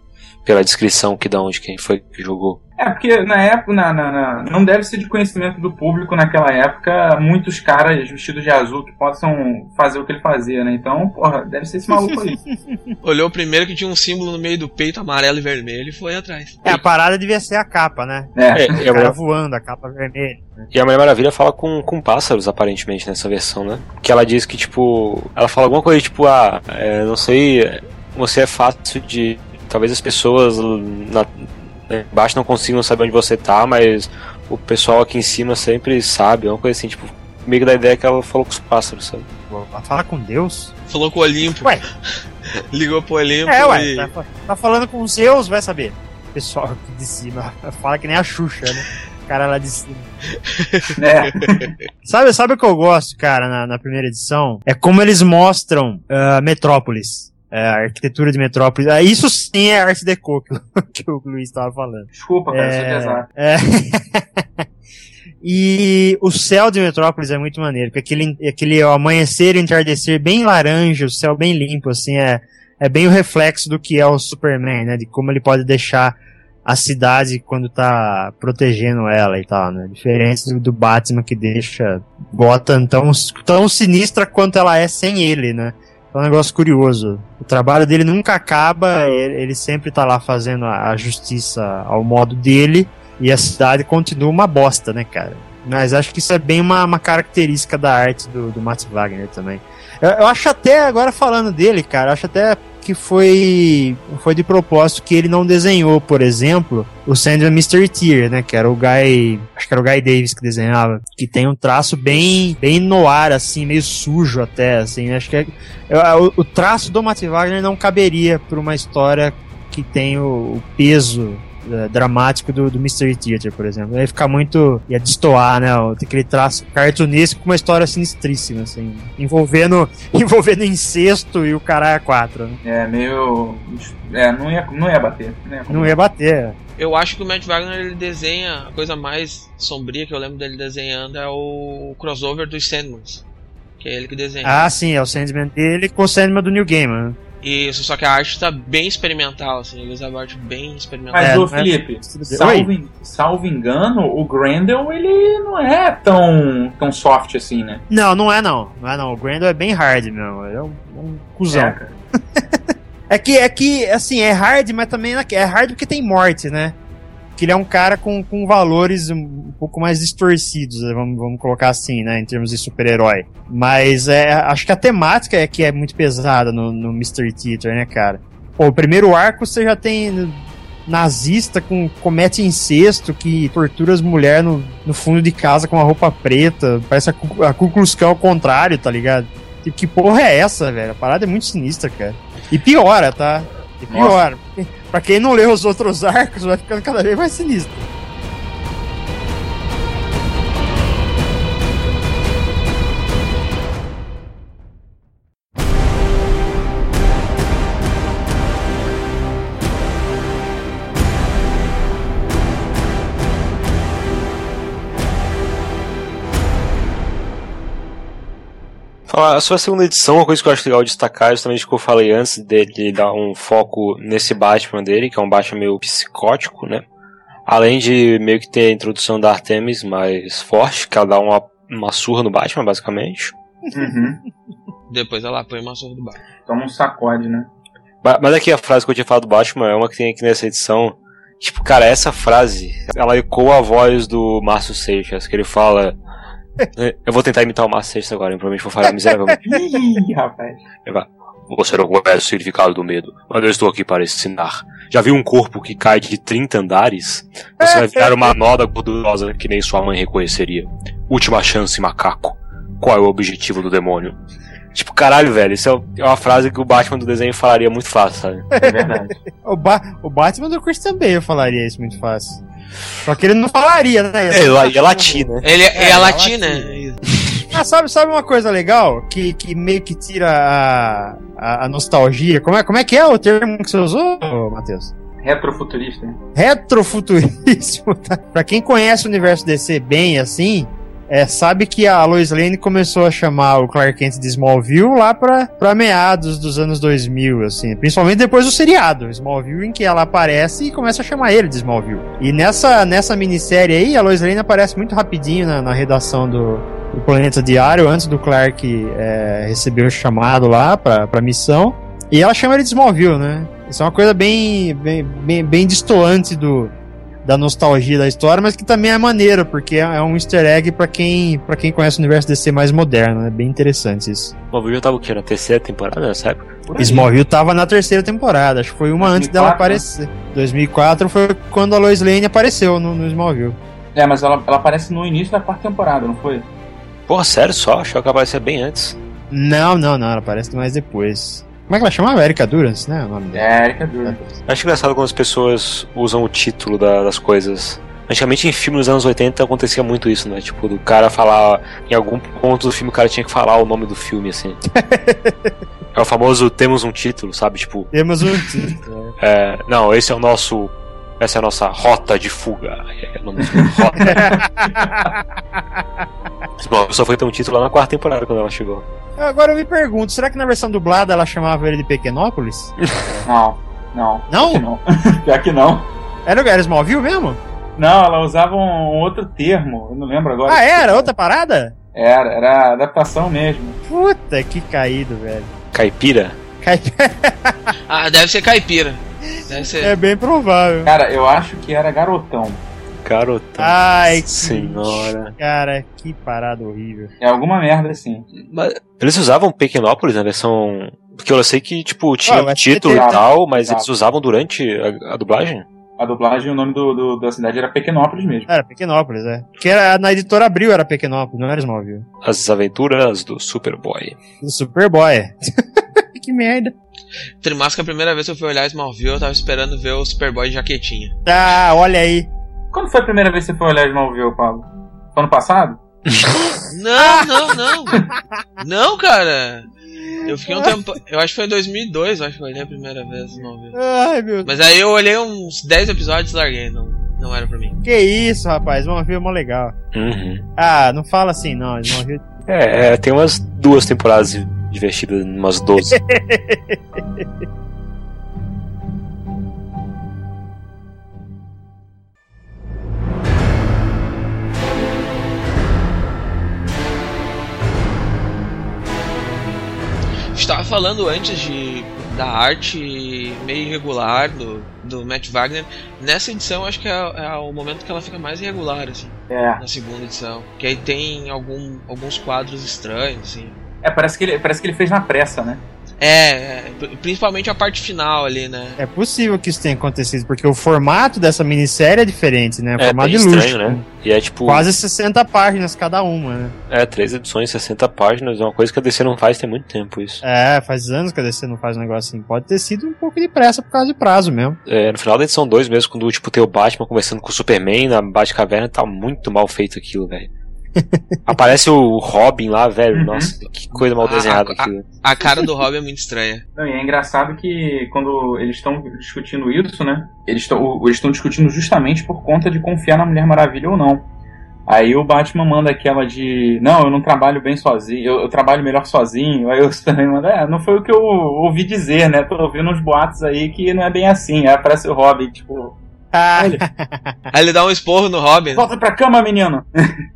Pela descrição que dão de quem foi que jogou. É, porque na época, na, na- na- não deve ser de conhecimento do público naquela época muitos caras vestidos de azul que possam fazer o que ele fazia, né? Então, porra, deve ser esse maluco aí. Olhou primeiro que tinha um símbolo no meio do peito amarelo e vermelho e foi atrás. É, a parada devia ser a capa, né? É. É, O cara voando, a capa vermelha. e a Mulher Maravilha fala com, com pássaros, aparentemente, nessa versão, né? Que ela diz que, tipo. Ela fala alguma coisa tipo, ah, é, não sei, você é fácil de. Talvez as pessoas na, né, embaixo não consigam saber onde você tá, mas o pessoal aqui em cima sempre sabe, uma coisa assim, tipo. Meio da ideia que ela falou com os pássaros, sabe? Ela fala com Deus? Falou com o Olimpo. Ué. Ligou pro Olimpo É, ué, e... tá, tá falando com Zeus, vai saber. Pessoal aqui de cima, fala que nem a Xuxa, né? O cara lá de cima. É. Sabe, sabe o que eu gosto, cara, na, na primeira edição? É como eles mostram ah, Metrópolis. É, a arquitetura de Metrópolis. Ah, isso sim é arte deco que, o- que o Luiz estava falando. Desculpa, cara, sou de azar. é. E o céu de Metrópolis é muito maneiro, porque aquele, aquele amanhecer e entardecer bem laranja, o céu bem limpo, assim, é, é bem o reflexo do que é o Superman, né? De como ele pode deixar a cidade quando tá protegendo ela e tal, né? Diferente do, do Batman que deixa Gotham tão, tão sinistra quanto ela é sem ele, né? É um negócio curioso. O trabalho dele nunca acaba, ele, sempre tá lá fazendo a, justiça ao modo dele, e a cidade continua uma bosta, né, cara? Mas acho que isso é bem uma, uma característica da arte do, do Matt Wagner também. Eu, eu acho até, agora falando dele, cara, acho até que foi, foi de propósito que ele não desenhou, por exemplo, o Sandman Mystery Tier, né? Que era o Guy. Acho que era o Guy Davis que desenhava. Que tem um traço bem, bem no ar, assim, meio sujo até, assim. Acho que é, eu- o, o traço do Matt Wagner não caberia para uma história que tem o, o peso eh, dramático do, do Mystery Theater, por exemplo. Ia ficar muito. ia destoar, né? aquele traço cartunesco com uma história sinistríssima, assim. Envolvendo, envolvendo incesto e o caralho a quatro, né? É, meio. É, não ia, não ia bater. Não ia, Não ia bater. Eu acho que o Matt Wagner ele desenha a coisa mais sombria que eu lembro dele desenhando é o crossover dos Sandmans. Que é ele que desenha. Ah, sim, é o Sandman dele com o Sandman do New Gamer. né? Isso, só que a arte tá bem experimental, assim, ele usa a arte bem experimental. Mas, É, ô mas- Felipe, Oi? salvo, salvo engano, o Grendel, ele não é tão, tão soft assim, né? Não, não é não. Não é não. O Grendel é bem hard. Ele é um, um cuzão. É, cara. É que, é que, assim, é hard, mas também é é hard porque tem morte, né? Que ele é um cara com, com valores um, pouco mais distorcidos, né? vamos, vamos colocar assim, né? Em termos de super-herói. Mas é, acho que a temática é que é muito pesada no, no Mystery Theater, né, cara? Pô, o primeiro arco você já tem nazista com comete incesto que tortura as mulheres no, no fundo de casa com uma roupa preta. Parece a, a ao contrário, tá ligado? Tipo, que porra é essa, velho? A parada é muito sinistra, cara. E piora, tá? Piora. Pra quem não leu os outros arcos, vai ficando cada vez mais sinistro. A segunda edição, uma coisa que eu acho legal destacar, justamente o que eu falei antes dele dar um foco nesse Batman dele, que é um Batman meio psicótico, né? Além de meio que ter a introdução da Artemis mais forte, que ela dá uma, uma surra no Batman, basicamente. Uhum. Depois ela põe uma surra do bar. Toma um sacode, né? Mas aqui a frase que eu tinha falado do Batman é uma que tem aqui nessa edição. Tipo, cara, essa frase, ela ecoa a voz do Márcio Seixas, que ele fala. Eu vou tentar imitar o Seixas agora, eu provavelmente vou falhar miseravelmente. Ih, rapaz. Você não conhece o significado do medo, mas eu estou aqui para ensinar. Já viu um corpo que cai de 30 andares? Você vai virar uma noda gordurosa que nem sua mãe reconheceria. Última chance, macaco. Qual é o objetivo do demônio? Tipo, caralho, velho, isso é é uma frase que o Batman do desenho falaria muito fácil, sabe? É verdade. O, ba o Batman do Christian Bale falaria isso muito fácil. Só que ele não falaria, né? É, é latim, né? Ele é, É, a ela latina. Ah, sabe, sabe uma coisa legal? Que, que meio que tira a, a, a nostalgia. Como é, como é que é o termo que você usou, Matheus? Retrofuturista. né? Retrofuturismo, tá? Pra quem conhece o universo DC bem assim, é, sabe que a Lois Lane começou a chamar o Clark Kent de Smallville lá pra, pra meados dos anos 2000, assim. Principalmente depois do seriado, Smallville, em que ela aparece e começa a chamar ele de Smallville. E nessa, nessa minissérie aí, a Lois Lane aparece muito rapidinho na, na redação do, do Planeta Diário, antes do Clark é, receber o chamado lá pra, pra missão. E ela chama ele de Smallville, né? Isso é uma coisa bem, bem, bem, bem distoante do, da nostalgia da história, mas que também é maneiro, porque é um easter egg pra quem, pra quem conhece o universo DC mais moderno. É bem interessante isso. O Smallville tava o quê? Na terceira temporada nessa época? Smallville tava na terceira temporada, acho que foi uma antes dela 2004, aparecer. 2004 foi quando a Lois Lane apareceu no, no Smallville. É, mas ela, ela aparece no início da quarta temporada, não foi? Porra, sério só? Achava que ela aparecia bem antes. Não, não, não, ela aparece mais depois. Como é que ela chamava? Erika Durance, né? O nome dela. É, Erika Durant. Acho engraçado quando as pessoas usam o título da- das coisas. Antigamente em filmes dos anos 80 acontecia muito isso, né? Tipo, do cara falar. Em algum ponto do filme o cara tinha que falar o nome do filme, assim. é o famoso temos um título, sabe? Tipo, Temos um título. é, não, esse é o nosso. Essa é a nossa rota de fuga. É o nome rota. Bom, só foi ter um título lá na quarta temporada quando ela chegou. Agora eu me pergunto, será que na versão dublada ela chamava ele de Pequenópolis? Não, não. Não? Pior que não. Pior que não. Era o era Smallville mesmo? Não, ela usava um, outro termo, eu não lembro agora. Ah, era? Outra parada? Era, era adaptação mesmo. Puta, que caído, velho. Caipira? Cai- Ah, deve ser caipira. Ser. É bem provável. Cara, eu acho que era garotão. Garotão. Ai, que Senhora. Cara, que parada horrível. É alguma merda assim. Mas eles usavam Pequenópolis na versão. Porque eu sei que, tipo, tinha Ah, título e tal, mas Exato. eles usavam durante a, a dublagem? A dublagem, o nome do, do- da cidade era Pequenópolis mesmo. Era Pequenópolis, é. Porque era, na editora Abril era Pequenópolis, não era Smallville. As aventuras do Superboy. Do Superboy. que merda. Trimasca, a primeira vez que eu fui olhar Smallville, eu tava esperando ver o Superboy de jaquetinha. Ah, olha aí. Quando foi a primeira vez que você foi olhar Smallville, Pablo? Ano passado? Não, não, não. Não, cara. Eu fiquei um tempo. Eu acho que foi em 2002, eu acho que eu olhei a primeira vez Smallville. Ai, meu Deus. Mas aí eu olhei uns 10 episódios e larguei. Não, não era pra mim. Que isso, rapaz. Smallville é mó legal. Uhum. Ah, não fala assim, não. Smallville... É, é, tem umas duas temporadas divertidas, umas 12. Estava falando antes de da arte meio irregular do, do Matt Wagner. Nessa edição, acho que é, é o momento que ela fica mais irregular, assim, É. na segunda edição. Que aí tem algum, alguns quadros estranhos, assim. É, parece que ele, parece que ele fez na pressa, né? É, é, pri- principalmente a parte final ali, né? É possível que isso tenha acontecido, porque o formato dessa minissérie é diferente, né? É formato de luxo. estranho, né? E é tipo. Quase 60 páginas cada uma, né? É, três edições, 60 páginas, é uma coisa que a DC não faz tem muito tempo isso. É, faz anos que a DC não faz um negócio assim. Pode ter sido um pouco de pressa por causa de prazo mesmo. É, no final da edição 2 mesmo, quando tipo, tem o Batman conversando com o Superman na Batcaverna, tá muito mal feito aquilo, velho. Aparece o Robin lá, velho. Uhum. Nossa, que coisa mal desenhada ah, aquilo. A cara do Robin é muito estranha. Não, e é engraçado que quando eles estão discutindo isso, né? Eles estão eles estão discutindo justamente por conta de confiar na Mulher Maravilha ou não. Aí o Batman manda aquela de. Não, eu não trabalho bem sozinho, eu, eu trabalho melhor sozinho. Aí o Superman manda, é, não foi o que eu ouvi dizer, né? Tô ouvindo uns boatos aí que não é bem assim. Aí aparece o Robin, tipo. Ah, Aí ele dá um esporro no Robin. né? Volta pra cama, menino!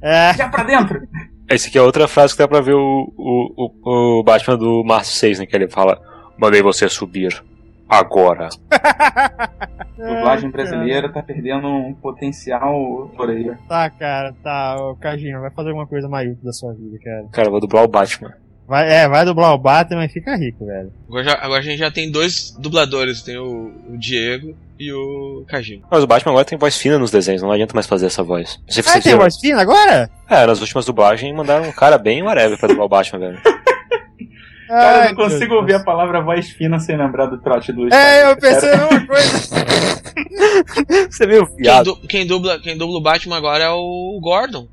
é. Já pra dentro! Esse aqui é outra frase que dá pra ver o, o, o, o Batman do Márcio 6, né? Que ele fala: Mandei você subir. Agora. A dublagem brasileira tá perdendo um potencial por aí. Tá, cara, tá. Ô, Kajima, vai fazer alguma coisa mais útil da sua vida, cara. Cara, eu vou dublar o Batman. Vai, é, vai dublar o Batman e fica rico, velho. Agora, já- agora a gente já tem dois dubladores, tem o, o Diego e o Kajima. Mas o Batman agora tem voz fina nos desenhos, não adianta mais fazer essa voz. Não sei se Ah, tem viram. voz fina agora? É, nas últimas dublagens mandaram um cara bem whatever pra dublar o Batman, velho. Cara, Ai, eu não consigo meu ouvir a Deus. palavra voz fina sem lembrar do trote do É, eu pensei a mesma coisa. Você é meio Quem, viado. du- quem dubla, quem dubla o Batman agora é o Gordon.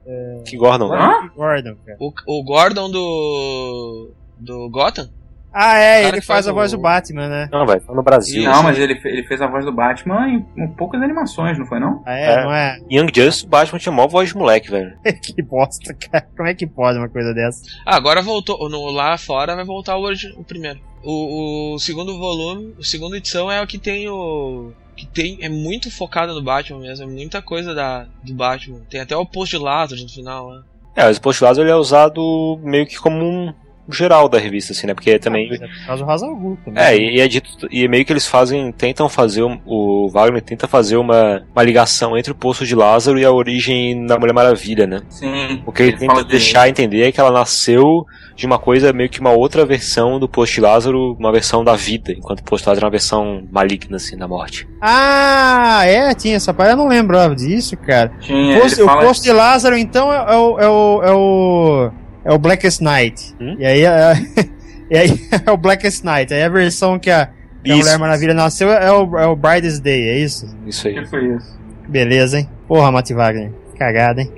Que Gordon, né? Hã? Gordon, cara. O, o Gordon do. do Gotham? Ah, é, ele faz faz a voz o- do Batman, né? Não, velho, tá no Brasil. Não, mas ele, ele fez a voz do Batman em, em poucas animações, não foi não? Ah, é, É. não é? Young Justice, o Batman tinha mó voz de moleque, velho. que bosta, cara. Como é que pode uma coisa dessa? Ah, agora voltou. No, lá fora vai voltar o, o primeiro. O, o segundo volume, o segundo edição é o que tem o. Que tem. É muito focado no Batman mesmo. É muita coisa da, do Batman. Tem até o post de Lázaro no final, né? É, o postulado ele é usado meio que como um geral da revista, assim, né? Porque também. É por causa do também. É, e, é dito, e meio que eles fazem, tentam fazer, um- o Wagner tenta fazer uma, uma ligação entre o Poço de Lázaro e a origem da Mulher Maravilha, né? Sim. O que ele, tenta deixar entender é que ela nasceu de uma coisa, meio que uma outra versão do Poço de Lázaro, uma versão da vida, enquanto o Poço de Lázaro é uma versão maligna, assim, da morte. Ah, é, tinha essa parte. Eu não lembrava disso, cara. Tinha, Posto- ele o posto de Lázaro, então, é, é o. É o, é o, é o Blackest Night. Hum? E aí, é, e aí é o Blackest Night. Aí a versão que a, que a Isso. Mulher Maravilha nasceu é o, é o Brightest Day, é isso? Isso aí. que foi isso? Beleza, hein? Porra, Matt Wagner. Cagada, hein?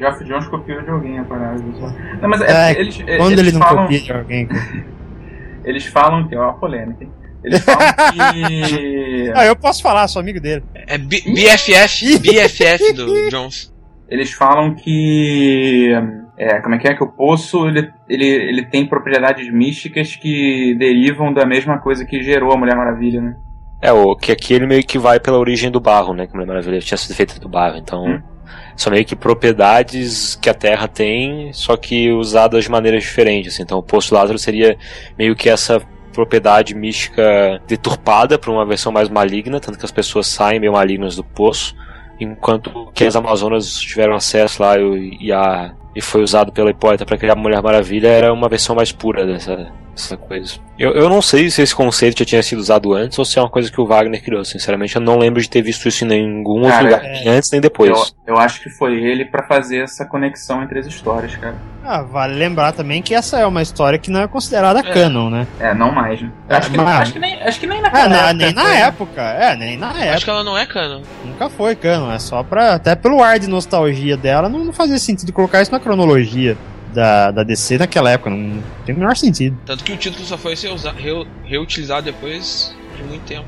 Geoff Jones copiou de alguém a parada. Não, mas É, é, eles, Quando eles ele não falam, copia de alguém. cara? Eles falam que. Ó, a polêmica, hein? Eles falam que. Ah, eu posso falar, sou amigo dele. É B- BFF, BFF do Jones. Eles falam que. É, como é que é? Que o poço ele, ele, ele tem propriedades místicas que derivam da mesma coisa que gerou a Mulher Maravilha, né? É, o que aqui ele meio que vai pela origem do barro, né? Que a Mulher Maravilha tinha sido feita do barro, então. Hum. São meio que propriedades que a Terra tem, só que usadas de maneiras diferentes. assim. Então, o Poço Lázaro seria meio que essa propriedade mística deturpada para uma versão mais maligna, tanto que as pessoas saem meio malignas do poço, enquanto que as Amazonas tiveram acesso lá e a, e foi usado pela Hipólita para criar a Mulher Maravilha, era uma versão mais pura dessa, dessa coisa. Eu, eu não sei se esse conceito já tinha sido usado antes ou se é uma coisa que o Wagner criou. Sinceramente, eu não lembro de ter visto isso em nenhum outro Cara, lugar, é. nem antes nem depois. Eu, eu acho que foi ele pra fazer essa conexão entre as histórias, cara. Ah, vale lembrar também que essa é uma história que não é considerada canon, né? É, não mais, né? É, Acho que, mas- acho que nem, acho que nem Ah, naquela na- época nem na foi. época. É, nem na Acho época. que ela não é canon. Nunca foi canon. É só pra. Até pelo ar de nostalgia dela, não, não fazia sentido colocar isso na cronologia da, da DC naquela época. Não tem o menor sentido. Tanto que o título só foi reu- reutilizado depois de muito tempo.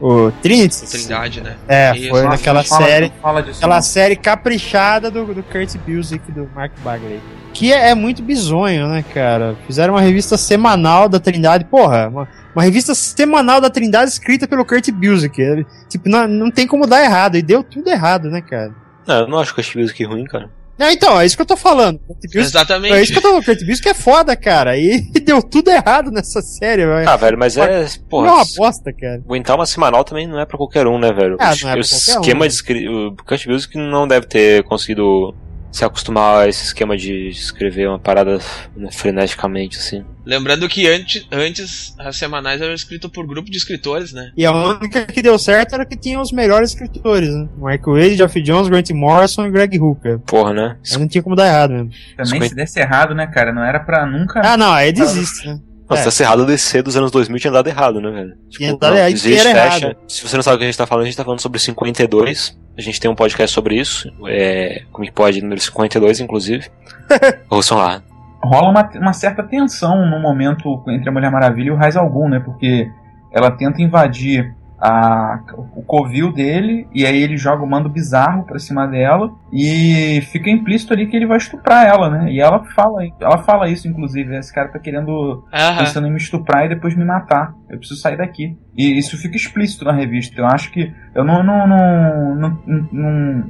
O Trinity. O Trindade, né? É, Isso. foi naquela série. fala disso, Aquela não. série caprichada do, do Kurt Busiek e do Mark Bagley. Que é, é muito bizonho, né, cara? Fizeram uma revista semanal da Trindade. Porra, uma, uma revista semanal da Trindade escrita pelo Kurt Busiek. Tipo, não, não tem como dar errado. E deu tudo errado, né, cara? Não, eu não acho que a Music ruim, cara. Ah, então, é isso que eu tô falando. Busiek, é isso Exatamente. que eu tô falando. Kurt Busiek é foda, cara. E, deu tudo errado nessa série, velho. Ah, velho, mas é. é Porra, uma bosta, cara. aguentar uma semanal também não é pra qualquer um, né, velho? Ah, o não é pra o qualquer um, esquema né? de escrever. O Kurt Music não deve ter conseguido se acostumar a esse esquema de escrever uma parada né, freneticamente, assim. Lembrando que antes, antes as semanais eram escritas por grupo de escritores, né? E a única que deu certo era que tinha os melhores escritores, né? Mark Wade, Geoff Jones, Grant Morrison e Greg Hooker. Porra, né? Aí não tinha como dar errado mesmo. Também se desse errado, né, cara? Não era pra nunca. Ah, não, aí desiste, né? Nossa, É. tá cerrado DC dos anos 2000 tinha dado errado, né, velho? Tinha dado não, errado, existe, fecha. errado. Se você não sabe o que a gente tá falando, a gente tá falando sobre 52. A gente tem um podcast sobre isso. É, como que pode, número 52, inclusive. Ouçam lá. rola uma, uma certa tensão no momento entre a Mulher Maravilha e o Raiz Algum, né? Porque ela tenta invadir a, o covil dele, e aí ele joga o mando bizarro pra cima dela, e fica implícito ali que ele vai estuprar ela, né? E ela fala, ela fala isso, inclusive, esse cara tá querendo, pensando em me estuprar e depois me matar. Eu preciso sair daqui. E isso fica explícito na revista. Eu acho que eu não, não, não, não, não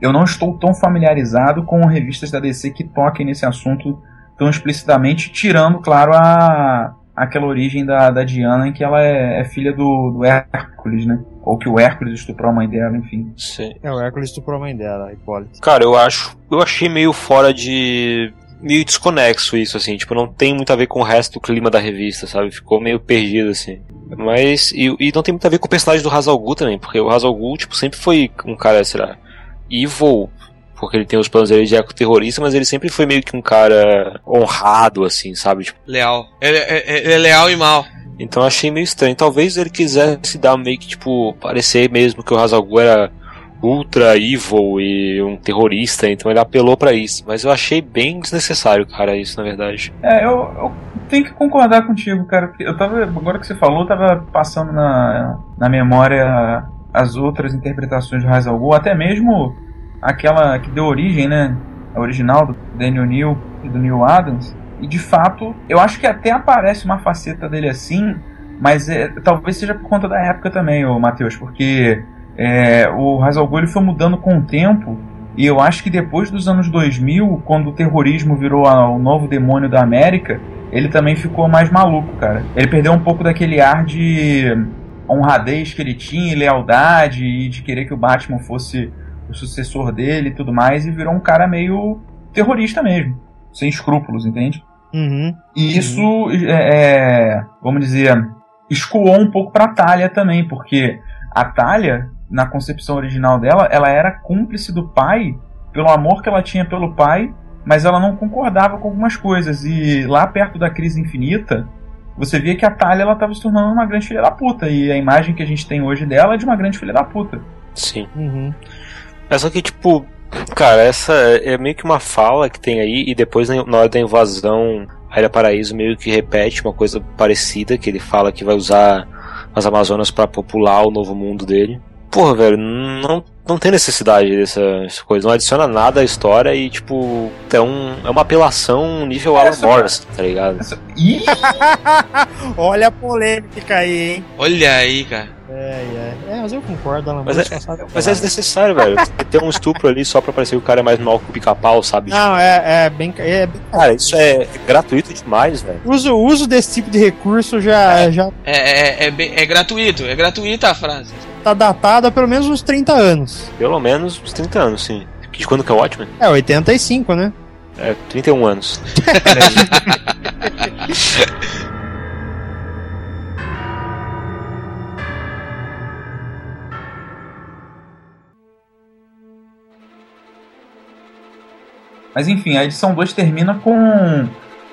eu não estou tão familiarizado com revistas da DC que toquem nesse assunto tão explicitamente, tirando, claro, a, aquela origem da, da Diana em que ela é, é filha do, do, Hércules, né? Ou que o Hércules estuprou a mãe dela, enfim. Sim. É, o Hércules estuprou a mãe dela, Hipólito. Cara, eu acho. Eu achei meio fora de. meio desconexo isso, assim. Tipo, não tem muito a ver com o resto do clima da revista, sabe? Ficou meio perdido, assim. Mas. E, e não tem muito a ver com o personagem do Hazal Ghul também, porque o Hazal Ghul, tipo, sempre foi um cara, sei lá. Evil porque ele tem os planos dele de ecoterrorista, mas ele sempre foi meio que um cara honrado, assim, sabe? Tipo, leal. Ele, ele, é, é, ele é leal e mal. Então achei meio estranho. Talvez ele quisesse dar meio que, tipo, parecer mesmo que o Hazalgu era ultra evil e um terrorista, então ele apelou para isso. Mas eu achei bem desnecessário, cara, isso na verdade. É, eu, eu tenho que concordar contigo, cara. Eu tava, agora que você falou, eu tava passando na, na memória as outras interpretações do Hazalgu, até mesmo aquela que deu origem, né? A original do Daniel Neal e do Neil Adams. E de fato, eu acho que até aparece uma faceta dele assim, mas é, talvez seja por conta da época também, o Matheus, porque é, o Hazal ele foi mudando com o tempo. E eu acho que depois dos anos 2000, quando o terrorismo virou a, o novo demônio da América, ele também ficou mais maluco, cara. Ele perdeu um pouco daquele ar de honradez que ele tinha, e lealdade, e de querer que o Batman fosse o sucessor dele e tudo mais, e virou um cara meio terrorista mesmo, sem escrúpulos, entende? Uhum. E isso, é, é, vamos dizer, escoou um pouco pra Talia também, porque a Talia, na concepção original dela, ela era cúmplice do pai pelo amor que ela tinha pelo pai, mas ela não concordava com algumas coisas. E lá perto da crise infinita, você via que a Talia ela estava se tornando uma grande filha da puta. E a imagem que a gente tem hoje dela é de uma grande filha da puta. Sim. Uhum. É só que, tipo, cara, essa é meio que uma fala que tem aí, e depois na hora da invasão, a Ilha Paraíso meio que repete uma coisa parecida, que ele fala que vai usar as Amazonas para popular o novo mundo dele. Porra, velho, não, não tem necessidade dessa, dessa coisa, não adiciona nada à história e, tipo, é, um, é uma apelação nível é, Alan Morris, tá ligado? Olha a polêmica aí, hein? Olha aí, cara. É, é. é, mas eu concordo, Alan mas, é, mas é desnecessário, velho. Ter um estupro ali só pra parecer que o cara é mais mal que o pica-pau, sabe? Não, é, é bem. É bem... Cara, isso é gratuito demais, velho. O uso, uso desse tipo de recurso já. É, já... É, é, é, bem, é gratuito, é gratuita a frase. Tá datado há pelo menos uns 30 anos. Pelo menos uns 30 anos, sim. De quando que é o Watchmen? É, 85, né? É, 31 anos. Mas enfim, a edição 2 termina com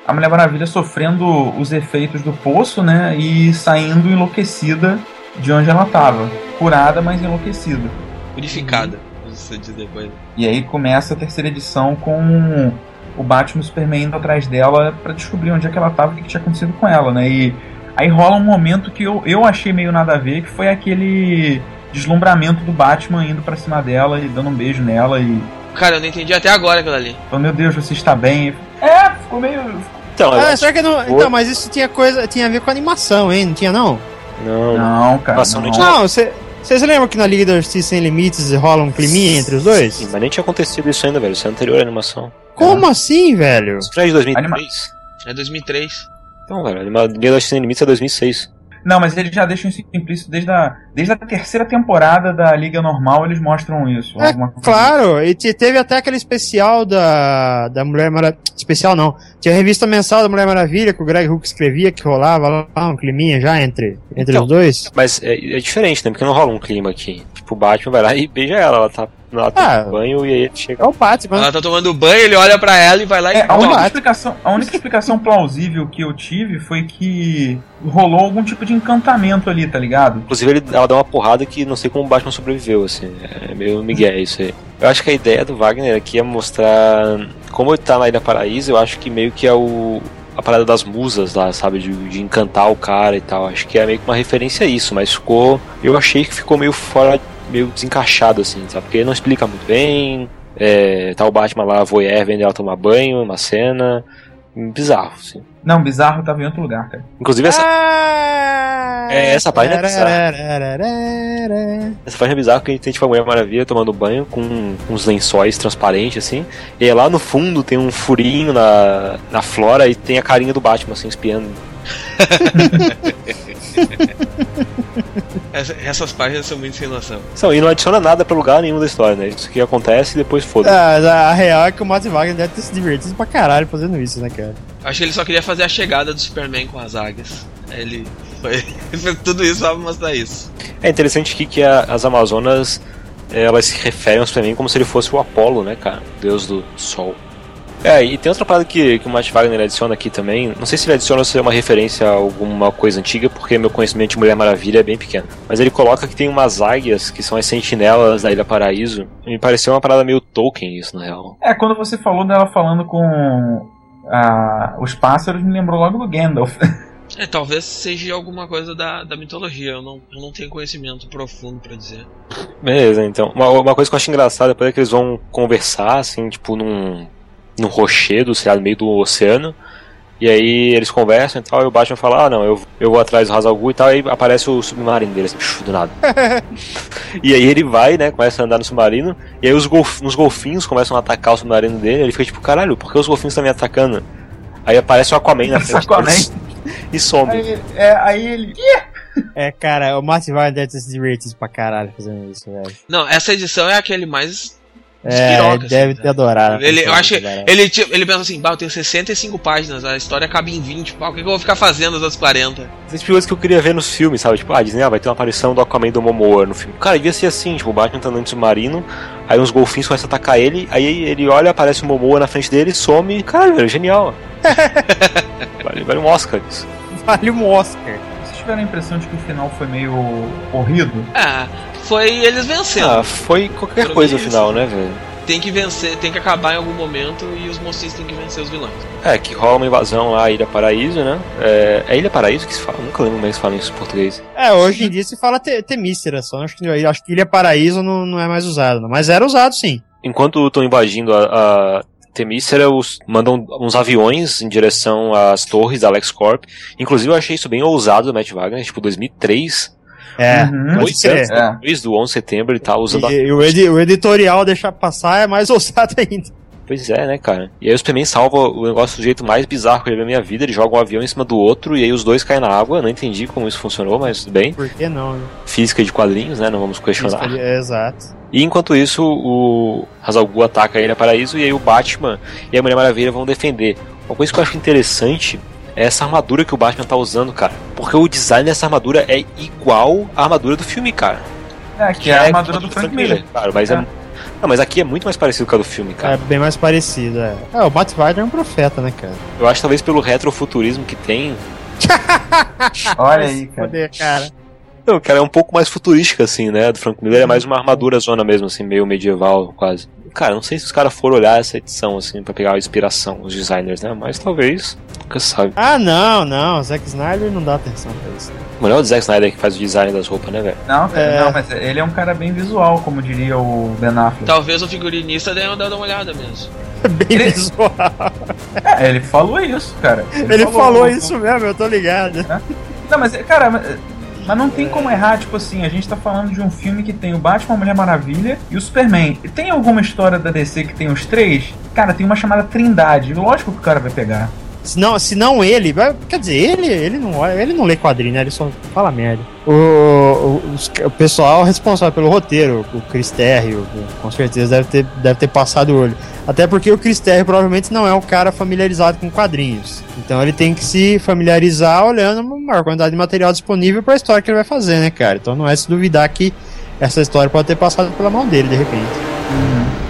a Mulher Maravilha sofrendo os efeitos do poço, né? E saindo enlouquecida de onde ela estava. Curada, mas enlouquecida. Purificada, você diz depois. E aí começa a terceira edição com o Batman e o Superman indo atrás dela para descobrir onde é que ela estava e o que tinha acontecido com ela, né? E aí rola um momento que eu, eu achei meio nada a ver, que foi aquele deslumbramento do Batman indo para cima dela e dando um beijo nela e Cara, eu não entendi até agora aquilo ali. Oh, meu Deus, você está bem. É, ficou meio. Então, ah, será que não. Então, mas isso tinha coisa. Tinha a ver com animação, hein? Não tinha não? Não, não, cara. Não, não você. Vocês lembram que na Liga da Justiça Sem Limites rola um climinha entre os dois? Sim, mas nem tinha acontecido isso ainda, velho. Isso é anterior à animação. Como é. assim, velho? Isso é de 2003. Anima... É 2003. Então, velho, a Liga da Justiça Sem Limites é 2006. Não, mas eles já deixam isso implícito desde a, desde a terceira temporada da Liga Normal, eles mostram isso. É, claro, e teve até aquele especial da, da Mulher Maravilha. Especial não. Tinha a revista mensal da Mulher Maravilha que o Greg Hook escrevia, que rolava lá um climinha já entre, entre então, os dois. Mas é, é, diferente, né? Porque não rola um clima aqui. Tipo, o Batman vai lá e beija ela, ela tá ela tá ah, banho e aí ele chega. É o Batman. Ela tá tomando banho, ele olha pra ela e vai lá é, e. A única, explicação, a única explicação plausível que eu tive foi que rolou algum tipo de encantamento ali, tá ligado? Inclusive ele, ela dá uma porrada que não sei como o Batman sobreviveu, assim. É meio migué isso aí. Eu acho que a ideia do Wagner aqui é mostrar como ele tá na Ilha Paraíso, eu acho que meio que é o, a parada das musas lá, sabe? De, de encantar o cara e tal. Acho que é meio que uma referência a isso, mas ficou. Eu achei que ficou meio fora, meio desencaixado, assim, sabe? Porque não explica muito bem. É, tá o Batman lá, voyeur, vendo ela tomar banho, uma cena. Bizarro, assim. Não, bizarro tava em outro lugar, cara. Inclusive essa. Ah, É, essa página é bizarra. Essa página é bizarra que a gente tem tipo a Mulher Maravilha tomando banho com uns lençóis transparentes, assim. E aí lá no fundo tem um furinho na, na flora e tem a carinha do Batman, assim, espiando. Essa- essas páginas são muito sem noção. São, e não adiciona nada pra lugar nenhum da história, né? Isso que acontece e depois foda. Ah, a real é que o Matt Wagner deve ter se divertido pra caralho fazendo isso, né, cara? Acho que ele só queria fazer a chegada do Superman com as águias. Ele, foi, tudo isso só pra mostrar isso. É interessante aqui que a- as Amazonas elas se referem ao Superman como se ele fosse o Apolo, né, cara? Deus do Sol. É, e tem outra parada que, que o Matt Wagner adiciona aqui também. Não sei se ele adiciona ou se é uma referência a alguma coisa antiga, porque meu conhecimento de Mulher Maravilha é bem pequeno. Mas ele coloca que tem umas águias que são as sentinelas da Ilha Paraíso. E me pareceu uma parada meio Tolkien isso, na real. É, quando você falou dela falando com ah, os pássaros, me lembrou logo do Gandalf. É, talvez seja alguma coisa da, da mitologia. Eu não, eu não tenho conhecimento profundo pra dizer. Beleza, então. Uma, uma coisa que eu acho engraçada depois é que eles vão conversar, assim, tipo, num, num rochedo, sei lá, no meio do oceano. E aí eles conversam e tal, e o Batman fala, ah não, eu, eu vou atrás do Hazal Ghul e tal, e aí aparece o submarino dele, assim, do nada. e aí ele vai, né, começa a andar no submarino, e aí os, golf, uns golfinhos começam a atacar o submarino dele, ele fica tipo, caralho, por que os golfinhos estão me atacando? Aí aparece o Aquaman na frente Aquaman. e some. Aí, é, aí ele. É, cara, o Matt Wagner deve ter se divertido pra caralho fazendo isso, velho. Não, essa edição é aquele mais. É, deve assim, ter adorado. Ele, eu acho ele, tipo, ele pensa assim, bah, eu tenho 65 páginas, a história cabe em 20, pá, o que, que eu vou ficar fazendo as outras 40? Essas coisas que eu queria ver nos filmes, sabe? Tipo, ah, Disney, ah, vai ter uma aparição do Aquaman e do Momoa no filme. Cara, devia ser assim, tipo, o Batman tá andando de submarino, aí uns golfinhos começam a atacar ele, aí ele olha, aparece o Momoa na frente dele, some, cara, velho, genial. vale, vale um Oscar isso. Vale um Oscar. Tiveram a impressão de que o final foi meio corrido? Ah, foi eles vencendo. Ah, foi qualquer coisa no mim, final, né, velho? Tem que vencer, tem que acabar em algum momento e os mocinhos têm que vencer os vilões. É, que rola uma invasão lá, Ilha Paraíso, né? É, é Ilha Paraíso que se fala? Nunca lembro mais se fala isso em português. É, hoje em dia se fala te- Temícera só. Acho que, acho que Ilha Paraíso não, não é mais usado, não. mas era usado sim. Enquanto estão invadindo a, a Temícera, os, mandam uns aviões em direção às torres da LexCorp. Inclusive eu achei isso bem ousado do Matt Wagner, tipo 2003, É, Uhum. crer. anos É. depois do 11 de setembro, ele tá usando a E, e o, edi- o editorial deixar passar é mais ousado ainda. Pois é, né, cara? E aí o Superman salva o negócio do jeito mais bizarro que eu já vi na minha vida. Ele joga um avião em cima do outro e aí os dois caem na água. Não entendi como isso funcionou, mas tudo bem. Por que não, né? Física de quadrinhos, né? Não vamos questionar. Isso, é, exato. E enquanto isso, o Hazal Ghul ataca a Ilha Paraíso e aí o Batman e a Mulher Maravilha vão defender. Uma coisa que eu acho interessante é essa armadura que o Batman tá usando, cara. Porque o design dessa armadura é igual à armadura do filme, cara. É, que é a armadura do Frank Miller. Claro, mas é. É. Não, mas aqui é muito mais parecido com a do filme, cara. É bem mais parecido, é. É, o Matt Wagner é um profeta, né, cara? Eu acho talvez pelo retrofuturismo que tem, Olha aí, cara. Poder, cara. Não, cara, é um pouco mais futurística, assim, né? Do Frank Miller é mais uma armadura zona mesmo, assim, meio medieval, quase. Cara, não sei se os caras foram olhar essa edição, assim, pra pegar a inspiração, os designers, né? Mas talvez, nunca sabe. Ah, não, não. Zack Snyder não dá atenção pra isso. Mas não é o Zack Snyder que faz o design das roupas, né, velho? Não, cara, É. não, mas ele é um cara bem visual, como diria o Ben Affleck. Talvez o figurinista tenha dado uma olhada mesmo. Bem Ele- visual. É, ele falou isso, cara. Ele falou isso mesmo, eu tô ligado. Não, mas, cara, mas, não tem como errar, tipo assim, a gente tá falando de um filme que tem o Batman, a Mulher Maravilha e o Superman. E tem alguma história da DC que tem os três? Cara, tem uma chamada Trindade. Lógico que o cara vai pegar. Se não, se não ele, quer dizer, ele, ele não ele não lê quadrinho, né? Ele só fala merda. O, o, o pessoal responsável pelo roteiro, o Chris com certeza deve ter, deve ter passado o olho. Até porque o Chris Terry provavelmente não é um cara familiarizado com quadrinhos. Então ele tem que se familiarizar olhando a maior quantidade de material disponível para a história que ele vai fazer, né, cara? Então não é se duvidar que essa história pode ter passado pela mão dele de repente. Cara,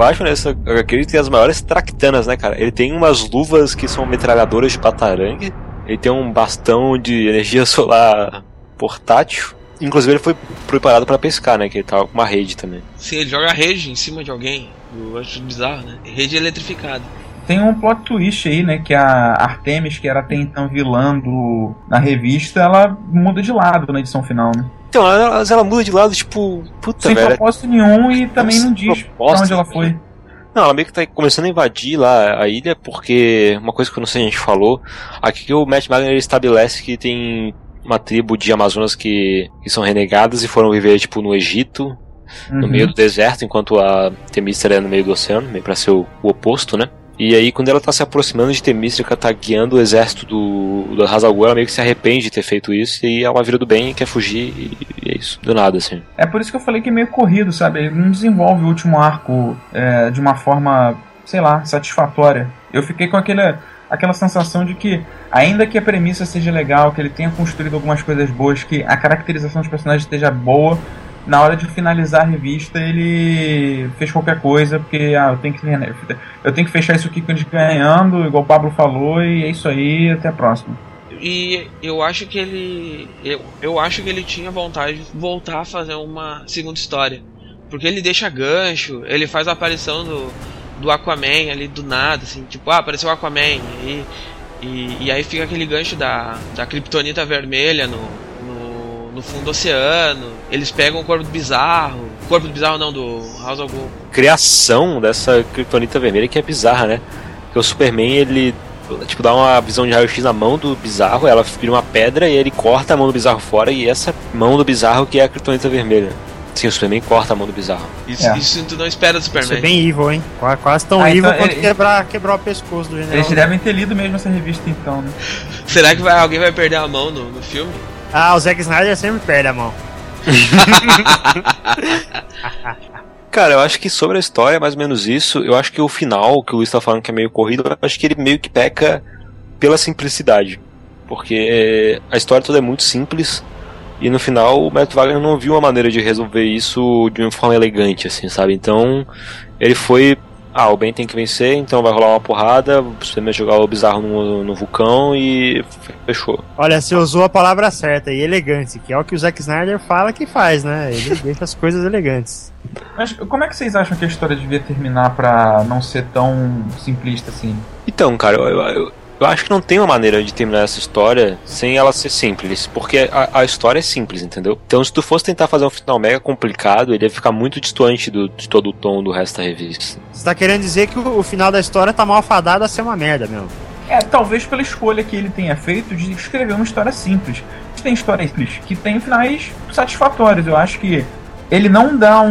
Batman nessa HQ ele tem as maiores tractanas, né, cara? Ele tem umas luvas que são metralhadoras de patarangue, ele tem um bastão de energia solar portátil. Inclusive ele foi preparado para pescar, né? Que ele tava com uma rede também. Sim, ele joga rede em cima de alguém. Eu acho bizarro, né? Rede eletrificada. Tem um plot twist aí, né? Que a Artemis, que era até então vilã do, na revista, ela muda de lado na edição final, né? Então, ela, ela muda de lado, tipo, puta, Sem velho. propósito nenhum e também Sem não diz pra onde ela foi. Não, ela meio que tá começando a invadir lá a ilha, porque uma coisa que eu não sei se a gente falou, aqui que o Matt Wagner ele estabelece que tem uma tribo de Amazonas que, que são renegadas e foram viver, tipo, no Egito, no Uhum. meio do deserto, enquanto a Temístra é no meio do oceano, meio pra ser o, o oposto, né? E aí, quando ela tá se aproximando de ela tá guiando o exército do, do Hazalgu, ela meio que se arrepende de ter feito isso, e aí ela vira do bem quer fugir, e, e é isso, do nada, assim. É por isso que eu falei que é meio corrido, sabe? Ele não desenvolve o último arco é, de uma forma, sei lá, satisfatória. Eu fiquei com aquele, aquela sensação de que, ainda que a premissa seja legal, que ele tenha construído algumas coisas boas, que a caracterização dos personagens esteja boa, na hora de finalizar a revista ele fez qualquer coisa, porque ah, eu tenho que eu tenho que fechar isso aqui ganhando, igual o Pablo falou, e é isso aí, até a próxima. E eu acho que ele. Eu, eu acho que ele tinha vontade de voltar a fazer uma segunda história. Porque ele deixa gancho, ele faz a aparição do, do Aquaman ali do nada, assim, tipo, ah, apareceu o Aquaman. E, e, e aí fica aquele gancho da, da Kryptonita vermelha no, no, fundo do oceano. Eles pegam o corpo do bizarro. Corpo do bizarro não, do House of Gold. criação dessa Kryptonita vermelha que é bizarra, né? Porque o Superman, ele tipo dá uma visão de raio-x na mão do bizarro, ela vira uma pedra e ele corta a mão do bizarro fora e essa mão do bizarro que é a Kryptonita vermelha. Sim, o Superman corta a mão do bizarro. Isso, É. isso tu não espera do Isso é Superman. bem evil, hein? Qua- Quase tão Ah, evil então quanto ele- quebrar, quebrar o pescoço do general. Eles devem ter lido mesmo essa revista então, né? Será que vai, alguém vai perder a mão no, no filme? Ah, o Zack Snyder sempre perde a mão. Cara, eu acho que sobre a história mais ou menos isso. Eu acho que o final, que o Luiz tá falando que é meio corrido, eu acho que ele meio que peca pela simplicidade. Porque a história toda é muito simples. E no final o Matt Wagner não viu uma maneira de resolver isso de uma forma elegante, assim, sabe? Então ele foi. Ah, o bem tem que vencer, então vai rolar uma porrada, o Superman jogar o bizarro no, no vulcão e fechou. Olha, você usou a palavra certa, e elegante, que é o que o Zack Snyder fala que faz, né? Ele deixa as coisas elegantes. Mas como é que vocês acham que a história devia terminar pra não ser tão simplista assim? Então, cara, eu, eu, eu acho que não tem uma maneira de terminar essa história sem ela ser simples, porque a, a história é simples, entendeu? Então, se tu fosse tentar fazer um final mega complicado, ele ia ficar muito distante do, de todo o tom do resto da revista. Você tá querendo dizer que o, o final da história tá mal fadado a ser uma merda mesmo. É, talvez pela escolha que ele tenha feito de escrever uma história simples. Tem histórias simples que tem finais satisfatórios. Eu acho que ele não dá um,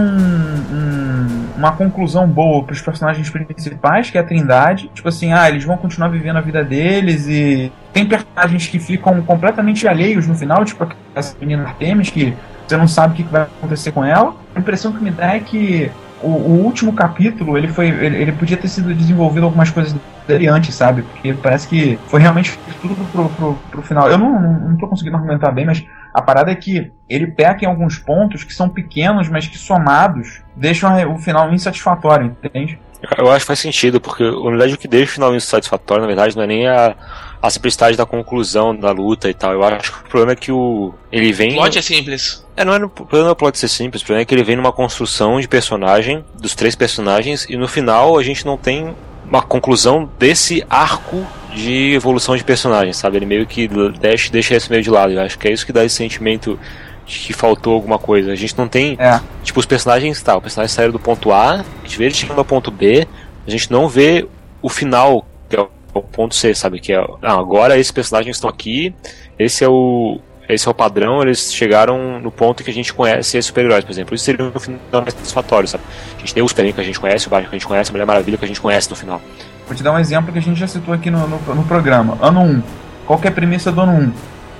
um- uma conclusão boa pros personagens principais, que é a Trindade. Tipo assim, ah, eles vão continuar vivendo a vida deles e tem personagens que ficam completamente alheios no final, tipo essa menina Artemis, que você não sabe o que que vai acontecer com ela. A impressão que me dá é que o, o último capítulo, ele foi. Ele, ele podia ter sido desenvolvido algumas coisas dele antes, sabe? Porque parece que foi realmente tudo pro, pro, pro final. Eu não, não, não tô conseguindo argumentar bem, mas a parada é que ele peca em alguns pontos que são pequenos, mas que somados deixam o final insatisfatório, entende? Eu acho que faz sentido, porque na verdade o que deixa o final insatisfatório, na verdade, não é nem a, a simplicidade da conclusão da luta e tal. Eu acho que o problema é que o. ele O vem. plot é simples. É, não é, o problema não é o plot ser simples, o problema é que ele vem numa construção de personagem, dos três personagens, e no final a gente não tem uma conclusão desse arco de evolução de personagem, sabe? Ele meio que deixa, deixa esse meio de lado. Eu acho que é isso que dá esse sentimento de que faltou alguma coisa. A gente não tem. É. Tipo, os personagens, tá, o personagem saiu do ponto A, a gente vê ele chegando ao ponto B, a gente não vê o final, que é o ponto C, sabe? Que é, ah, agora esses personagens estão aqui, esse é o. Esse é o padrão, eles chegaram no ponto que a gente conhece esses super-heróis, por exemplo. Isso seria um final mais satisfatório, sabe? A gente tem o Superman que a gente conhece, o Batman que a gente conhece, a Mulher Maravilha que a gente conhece no final. Vou te dar um exemplo que a gente já citou aqui no, no, no programa. Ano 1. Qual é a premissa do ano 1?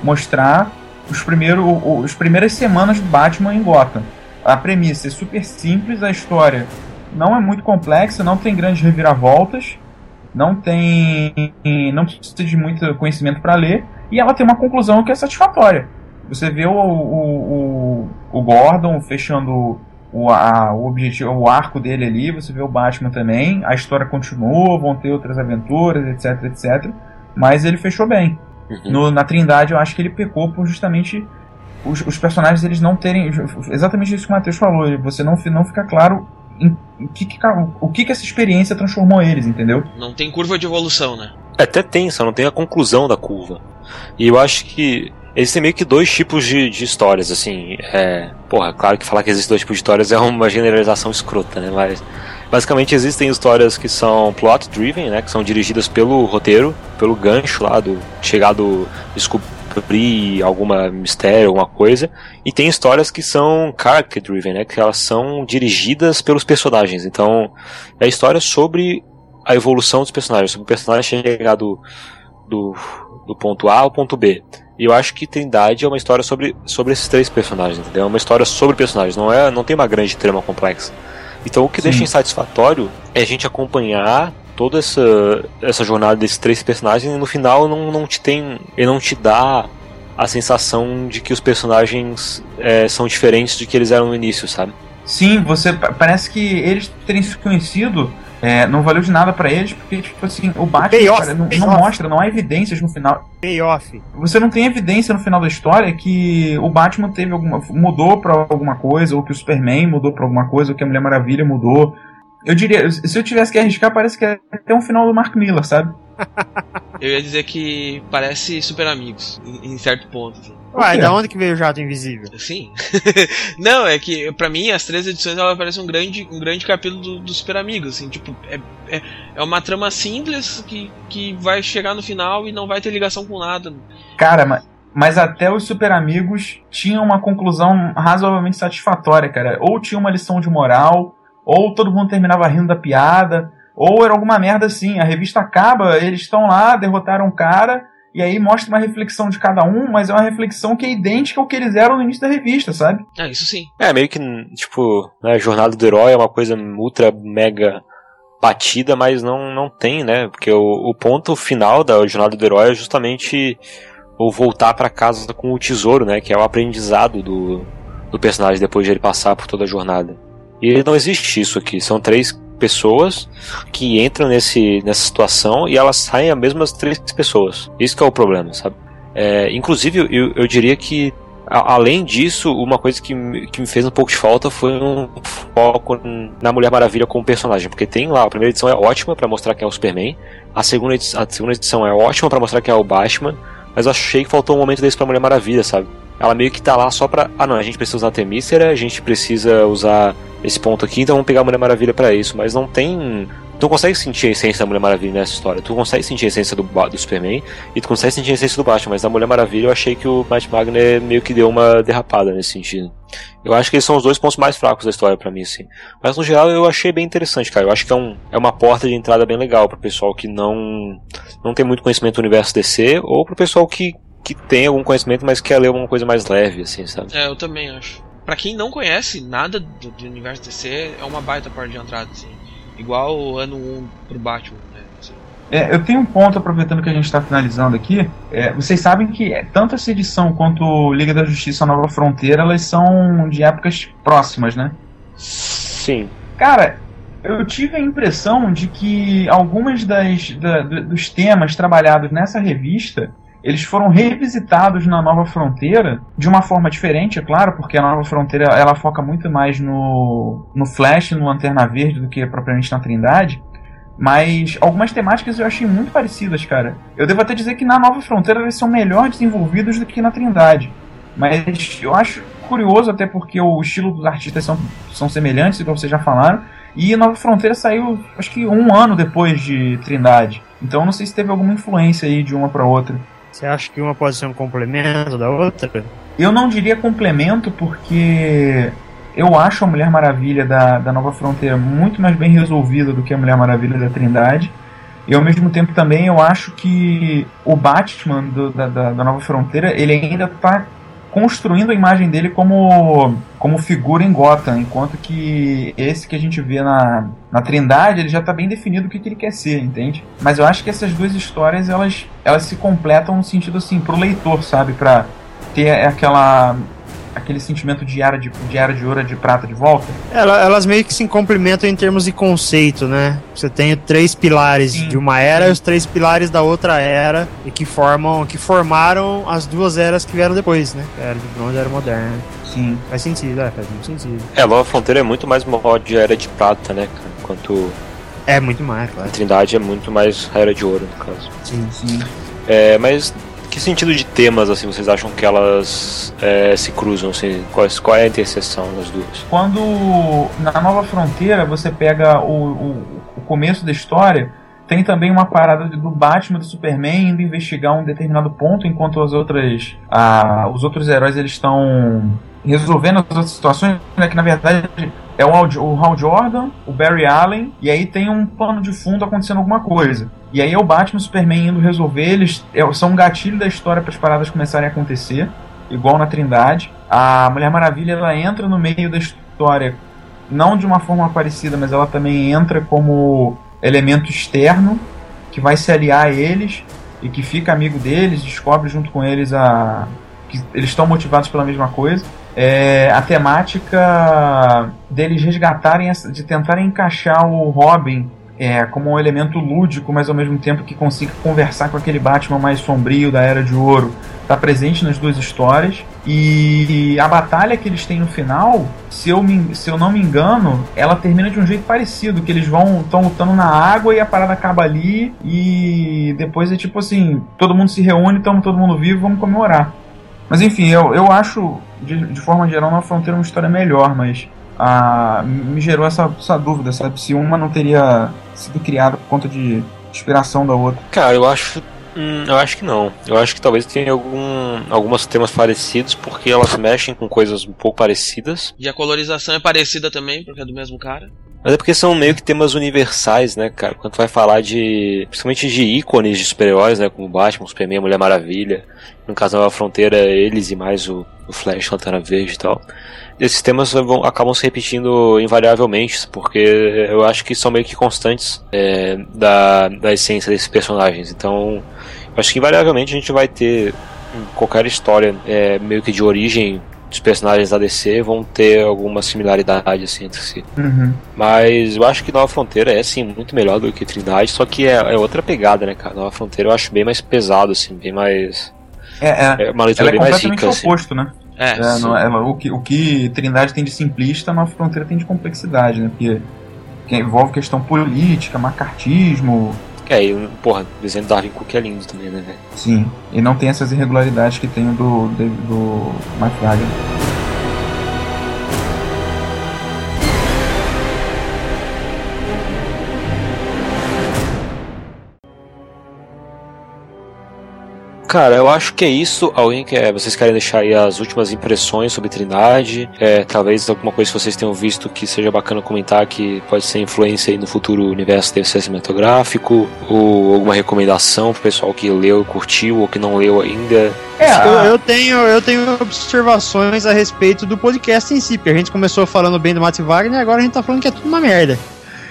Mostrar os, primeiro, o- os primeiras semanas do Batman em Gotham. A premissa é super simples, a história não é muito complexa, não tem grandes reviravoltas, não tem. não precisa de muito conhecimento para ler, e ela tem uma conclusão que é satisfatória. Você vê o, o, o, o Gordon fechando o, a, o objetivo, o arco dele ali, você vê o Batman também, a história continua, vão ter outras aventuras, etc, etc. Mas ele fechou bem. Uhum. No, na Trindade, eu acho que ele pecou por justamente os, os, personagens eles não terem. Exatamente isso que o Matheus falou, você não, não fica claro em, em que, que, o que, que essa experiência transformou eles, entendeu? Não tem curva de evolução, né? Até tem, só não tem a conclusão da curva. E eu acho que Existem meio que dois tipos de, de histórias, assim. É, porra, claro que falar que existem dois tipos de histórias é uma generalização escrota, né? Mas basicamente existem histórias que são plot driven, né? Que são dirigidas pelo roteiro, pelo gancho lá do chegar do descobrir alguma mistério, alguma coisa. E tem histórias que são character driven, né? Que elas são dirigidas pelos personagens. Então é história sobre a evolução dos personagens, sobre o personagem chegar do, do, do ponto A ao ponto B. E eu acho que Trindade é uma história sobre, sobre esses três personagens, entendeu? É uma história sobre personagens, não é, não tem uma grande trama complexa. Então o que Sim. deixa insatisfatório é a gente acompanhar toda essa, essa jornada desses três personagens e no final não, não te tem. Ele não te dá a sensação de que os personagens é, são diferentes do que eles eram no início, sabe? Sim, você parece que eles terem se conhecido é, não valeu de nada para eles, porque, tipo assim, o Batman cara, não, não mostra, não há evidências no final. Payoff. Você não tem evidência no final da história que o Batman teve alguma. mudou pra alguma coisa, ou que o Superman mudou pra alguma coisa, ou que a Mulher Maravilha mudou. Eu diria, se eu tivesse que arriscar, parece que é até um final do Mark Miller, sabe? eu ia dizer que parece super amigos, em, em certo ponto. Assim. Ué, da onde que veio o jato invisível? Sim. não, é que para mim as três edições ela parece um grande, um grande capítulo do, do Super Amigos, assim, tipo, é, é, é, uma trama simples que, que vai chegar no final e não vai ter ligação com nada. Cara, mas, mas até os Super Amigos tinham uma conclusão razoavelmente satisfatória, cara. Ou tinha uma lição de moral, ou todo mundo terminava rindo da piada, ou era alguma merda assim. A revista acaba, eles estão lá, derrotaram o cara e aí mostra uma reflexão de cada um, mas é uma reflexão que é idêntica ao que eles eram no início da revista, sabe? Ah, isso sim. É, meio que, tipo, né, a jornada do herói é uma coisa ultra mega batida, mas não, não tem, né? Porque o, o ponto final da jornada do herói é justamente o voltar para casa com o tesouro, né? Que é o aprendizado do, do personagem depois de ele passar por toda a jornada. E não existe isso aqui. São três pessoas que entram nesse, nessa situação e elas saem as mesmas três pessoas. Isso que é o problema, sabe? É, inclusive, eu, eu diria que além disso, uma coisa que, que me fez um pouco de falta foi um foco na Mulher Maravilha como personagem, porque tem lá, a primeira edição é ótima para mostrar quem é o Superman, a segunda, edição, a segunda edição é ótima para mostrar quem é o Batman, mas eu achei que faltou um momento desse pra Mulher Maravilha, sabe? Ela meio que tá lá só pra. Ah, não, a gente precisa usar a Temícera, a gente precisa usar esse ponto aqui, então vamos pegar a Mulher Maravilha para isso. Mas não tem. Tu consegue sentir a essência da Mulher Maravilha nessa história. Tu consegue sentir a essência do, do Superman e tu consegue sentir a essência do Batman, mas da Mulher Maravilha eu achei que o Matt Wagner meio que deu uma derrapada nesse sentido. Eu acho que eles são os dois pontos mais fracos da história para mim, assim. Mas no geral eu achei bem interessante, cara. Eu acho que é, um, é uma porta de entrada bem legal pro pessoal que não, não tem muito conhecimento do universo DC ou pro pessoal que, que tem algum conhecimento, mas quer ler alguma coisa mais leve, assim, sabe? É, eu também acho para quem não conhece nada do, do, universo DC, é uma baita porta de entrada, assim. Igual o ano 1 pro Batman, né? Assim. É, eu tenho um ponto, aproveitando que a gente está finalizando aqui. É, vocês sabem que é, tanto essa edição quanto Liga da Justiça Nova Fronteira, elas são de épocas próximas, né? Sim. Cara, eu tive a impressão de que algumas das, da, dos temas trabalhados nessa revista eles foram revisitados na Nova Fronteira de uma forma diferente, é claro, porque a Nova Fronteira ela foca muito mais no, no Flash, no Lanterna Verde do que propriamente na Trindade. Mas algumas temáticas eu achei muito parecidas, cara. Eu devo até dizer que na Nova Fronteira eles são melhor desenvolvidos do que na Trindade. Mas eu acho curioso, até porque o estilo dos artistas são, são semelhantes, igual vocês já falaram. E Nova Fronteira saiu, acho que um ano depois de Trindade. Então não sei se teve alguma influência aí de uma para outra. Você acha que uma pode ser um complemento da outra? Eu não diria complemento porque eu acho a Mulher Maravilha da, da Nova Fronteira muito mais bem resolvida do que a Mulher Maravilha da Trindade. E ao mesmo tempo também eu acho que o Batman do, da, da, da, Nova Fronteira ele ainda está construindo a imagem dele como, como figura em Gotham, enquanto que esse que a gente vê na, na Trindade, ele já está bem definido o que, que ele quer ser, entende? Mas eu acho que essas duas histórias, elas, elas se completam no sentido assim, pro leitor, sabe? Pra ter aquela aquele sentimento de era de, de era de ouro de prata de volta. Ela, elas meio que se complementam em termos de conceito, né? Você tem três pilares Sim. de uma era e os três pilares da outra era e que formam, que formaram as duas eras que vieram depois, né? Era de bronze e a era moderna. Sim. Faz sentido, é, faz muito sentido. É, Nova Fronteira é muito mais de era de prata, né, cara? Enquanto. É muito mais, claro. A Trindade é muito mais a era de ouro, no caso. Sim, sim. É, mas que sentido de temas assim vocês acham que elas é, se cruzam? Assim, qual, qual é a interseção das duas? Quando na Nova Fronteira você pega o, o, o começo da história, tem também uma parada do Batman do Superman indo investigar um determinado ponto, enquanto as outras, ah, os outros heróis eles estão resolvendo as outras situações, né, que na verdade é o, o Hal Jordan, o Barry Allen, e aí tem um pano de fundo acontecendo alguma coisa. E aí é o Batman e o Superman indo resolver, eles é, são um gatilho da história para as paradas começarem a acontecer, igual na Trindade. A Mulher Maravilha ela entra no meio da história, não de uma forma parecida, mas ela também entra como elemento externo que vai se aliar a eles e que fica amigo deles, descobre junto com eles a que eles estão motivados pela mesma coisa é, a temática deles resgatarem, de tentarem encaixar o Robin é, como um elemento lúdico, mas ao mesmo tempo que consiga conversar com aquele Batman mais sombrio da Era de Ouro, está presente nas duas histórias. E a batalha que eles têm no final, se eu, me, se eu não me engano, ela termina de um jeito parecido, que eles vão estão lutando na água e a parada acaba ali e depois é tipo assim, todo mundo se reúne, estamos todo mundo vivo, vamos comemorar. Mas enfim, eu, eu acho, de, de forma geral, na fronteira uma história melhor, mas a, me gerou essa, essa dúvida, sabe? Se uma não teria sido criada por conta de inspiração da outra. Cara, eu acho. Hum, eu acho que não. Eu acho que talvez tenha algum, alguns temas parecidos, porque elas mexem com coisas um pouco parecidas. E a colorização é parecida também, porque é do mesmo cara. Mas é porque são meio que temas universais, né, cara? Quando vai falar de. Principalmente de ícones de super-heróis, né? Como Batman, Superman, Mulher Maravilha. No caso da Fronteira, eles e mais o, o Flash, Lanterna Verde e tal. Esses temas vão, acabam se repetindo invariavelmente, porque eu acho que são meio que constantes é, da, da essência desses personagens. Então, eu acho que invariavelmente a gente vai ter qualquer história é, meio que de origem os personagens da DC vão ter alguma similaridade assim entre si. Uhum. Mas eu acho que Nova Fronteira é sim muito melhor do que Trindade, só que é, é outra pegada, né, cara? Nova Fronteira eu acho bem mais pesado, assim, bem mais. É, é. é uma leitura é bem mais rica. Assim. oposto, né? É, é, não, é, o, que, o que Trindade tem de simplista, Nova Fronteira tem de complexidade, né? Porque que envolve questão política, macartismo, é, e, porra, o desenho do Darwin Cook é lindo também, né, velho? Sim, e não tem essas irregularidades que tem o do, do, do Mike Cara, eu acho que é isso. Alguém quer. Vocês querem deixar aí as últimas impressões sobre Trindade? É, talvez alguma coisa que vocês tenham visto que seja bacana comentar que pode ser influência aí no futuro universo ser cinematográfico? Ou alguma recomendação pro pessoal que leu e curtiu ou que não leu ainda? É, eu, eu, tenho, eu tenho observações a respeito do podcast em si, porque a gente começou falando bem do Matt Wagner e agora a gente tá falando que é tudo uma merda.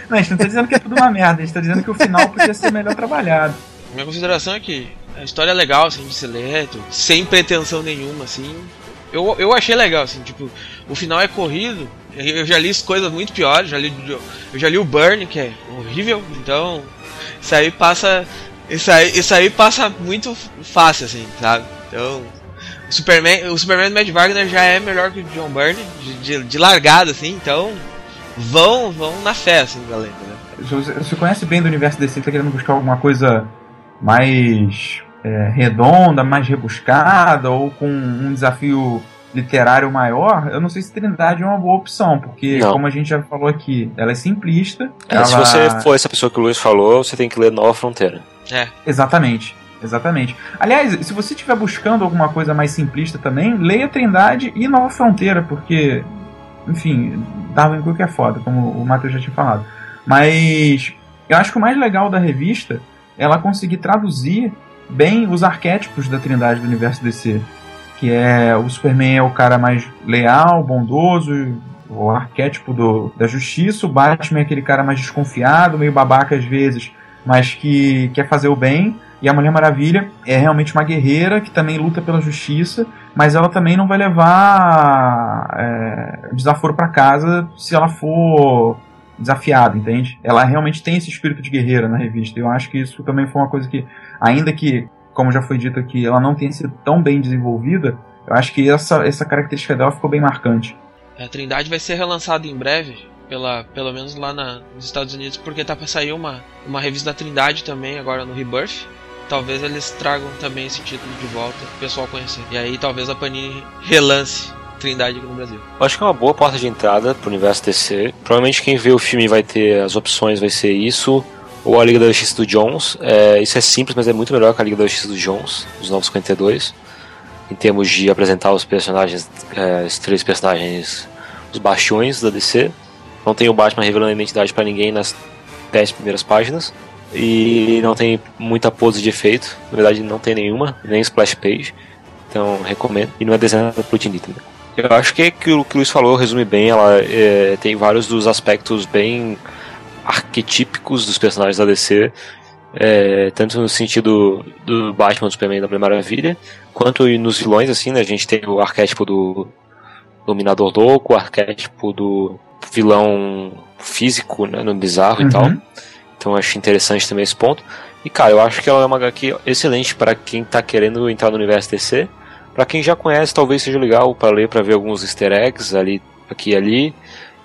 Não, a gente não tá dizendo que é tudo uma merda, a gente tá dizendo que o final podia ser melhor trabalhado. Minha consideração é que a história é legal, assim, de ser lento, sem pretensão nenhuma, assim. Eu, eu achei legal, assim, tipo, o final é corrido. Eu já li coisas muito piores, já li, eu já li o Burn, que é horrível, então isso aí passa. Isso aí, isso aí passa muito fácil, assim, sabe? Então. O Superman, o Superman do Matt Wagner já é melhor que o John Byrne, de, de, de largada, assim, então. Vão, vão na fé, assim, galera. Né? Você conhece bem do universo DC, tá querendo buscar alguma coisa mais é, redonda, mais rebuscada ou com um desafio literário maior, eu não sei se Trindade é uma boa opção, porque, não. como a gente já falou aqui, ela é simplista. É, ela... Se você for essa pessoa que o Luiz falou, você tem que ler Nova Fronteira. É. Exatamente. Exatamente. Aliás, se você estiver buscando alguma coisa mais simplista também, leia Trindade e Nova Fronteira, porque, enfim, Darwin Cook é foda, como o Matheus já tinha falado. Mas eu acho que o mais legal da revista é ela conseguir traduzir bem os arquétipos da Trindade do universo DC, que é o Superman é o cara mais leal, bondoso, o arquétipo do, da justiça, o Batman é aquele cara mais desconfiado, meio babaca às vezes, mas que quer fazer o bem, E a Mulher Maravilha é realmente uma guerreira que também luta pela justiça, mas ela também não vai levar é, desaforo para casa se ela for desafiada, entende? Ela realmente tem esse espírito de guerreira na revista. Eu acho que isso também foi uma coisa que, ainda que, como já foi dito aqui, ela não tenha sido tão bem desenvolvida, eu acho que essa, essa característica dela ficou bem marcante. A Trindade vai ser relançada em breve, pela, pelo menos lá na, nos Estados Unidos, porque tá pra sair uma, uma revista da Trindade também, agora no Rebirth talvez eles tragam também esse título de volta o pessoal conhecer. E aí talvez a Panini relance Trindade aqui no Brasil. Eu acho que é uma boa porta de entrada pro universo DC. Provavelmente quem vê o filme vai ter as opções, vai ser isso. Ou a Liga da Justiça do Jones. É, isso é simples, mas é muito melhor que a Liga da Justiça do Jones, dos Novos 52. Em termos de apresentar os personagens, é, os três personagens, os bastiões da DC. Não tem o Batman revelando a identidade para ninguém nas dez primeiras páginas e não tem muita pose de efeito, na verdade não tem nenhuma, nem splash page, então recomendo, e não é desenhada por Tim Little. Eu acho que, que o que o Luiz falou resume bem, ela é, tem vários dos aspectos bem arquetípicos dos personagens da DC, é, tanto no sentido do Batman, do Superman da Mulher Maravilha, quanto nos vilões, assim, né, a gente tem o arquétipo do Dominador Louco, o arquétipo do vilão físico, né, no bizarro uhum. e tal. Então eu acho interessante também esse ponto. E cara, eu acho que ela é uma HQ excelente para quem tá querendo entrar no universo DC. Para quem já conhece, talvez seja legal para ler, para ver alguns easter eggs ali, aqui e ali.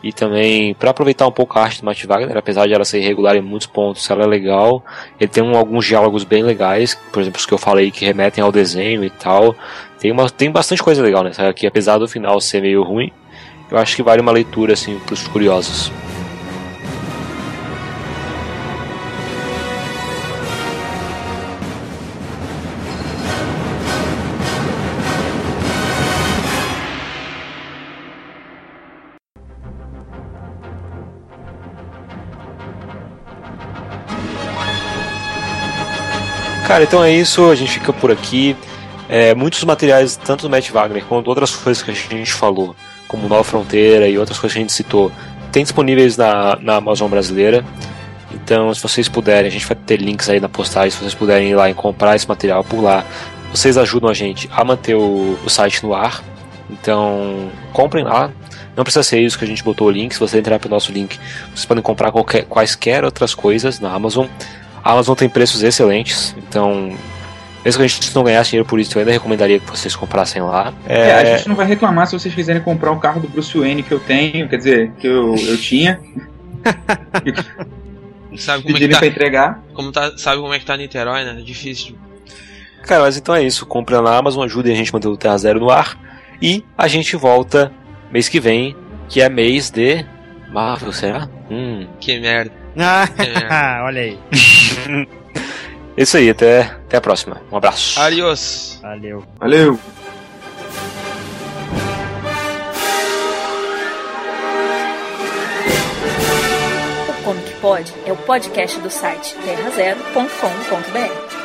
E também para aproveitar um pouco a arte do Matt Wagner, apesar de ela ser irregular em muitos pontos, ela é legal. Ele tem um, alguns diálogos bem legais, por exemplo, os que eu falei que remetem ao desenho e tal. Tem, uma, tem bastante coisa legal nessa aqui, apesar do final ser meio ruim. Eu acho que vale uma leitura assim para os curiosos. Cara, então é isso, a gente fica por aqui. É, muitos materiais, tanto do Matt Wagner quanto outras coisas que a gente falou, como Nova Fronteira e outras coisas que a gente citou, tem disponíveis na, na Amazon brasileira. Então, se vocês puderem, a gente vai ter links aí na postagem, se vocês puderem ir lá e comprar esse material por lá, vocês ajudam a gente a manter o, o site no ar. Então, comprem lá. Não precisa ser isso que a gente botou o link. Se você entrar pelo nosso link, vocês podem comprar qualquer, quaisquer outras coisas na Amazon. A Amazon tem preços excelentes, então mesmo que a gente não ganhasse dinheiro por isso, eu ainda recomendaria que vocês comprassem lá. É... é... a gente não vai reclamar se vocês quiserem comprar o carro do Bruce Wayne que eu tenho, quer dizer, que eu, eu tinha. sabe como é que tá, pra entregar. Como tá, sabe como é que tá Niterói, né? É difícil. Cara, mas então é isso. Compre na Amazon, ajudem a gente a manter o Terra Zero no ar. E a gente volta mês que vem, que é mês de Marvel, será? Hum. Que merda. Ah, olha aí. Isso aí, até, até a próxima. Um abraço. Adiós. Valeu. Valeu. O Comic Pod é o podcast do site terrazero.com.br.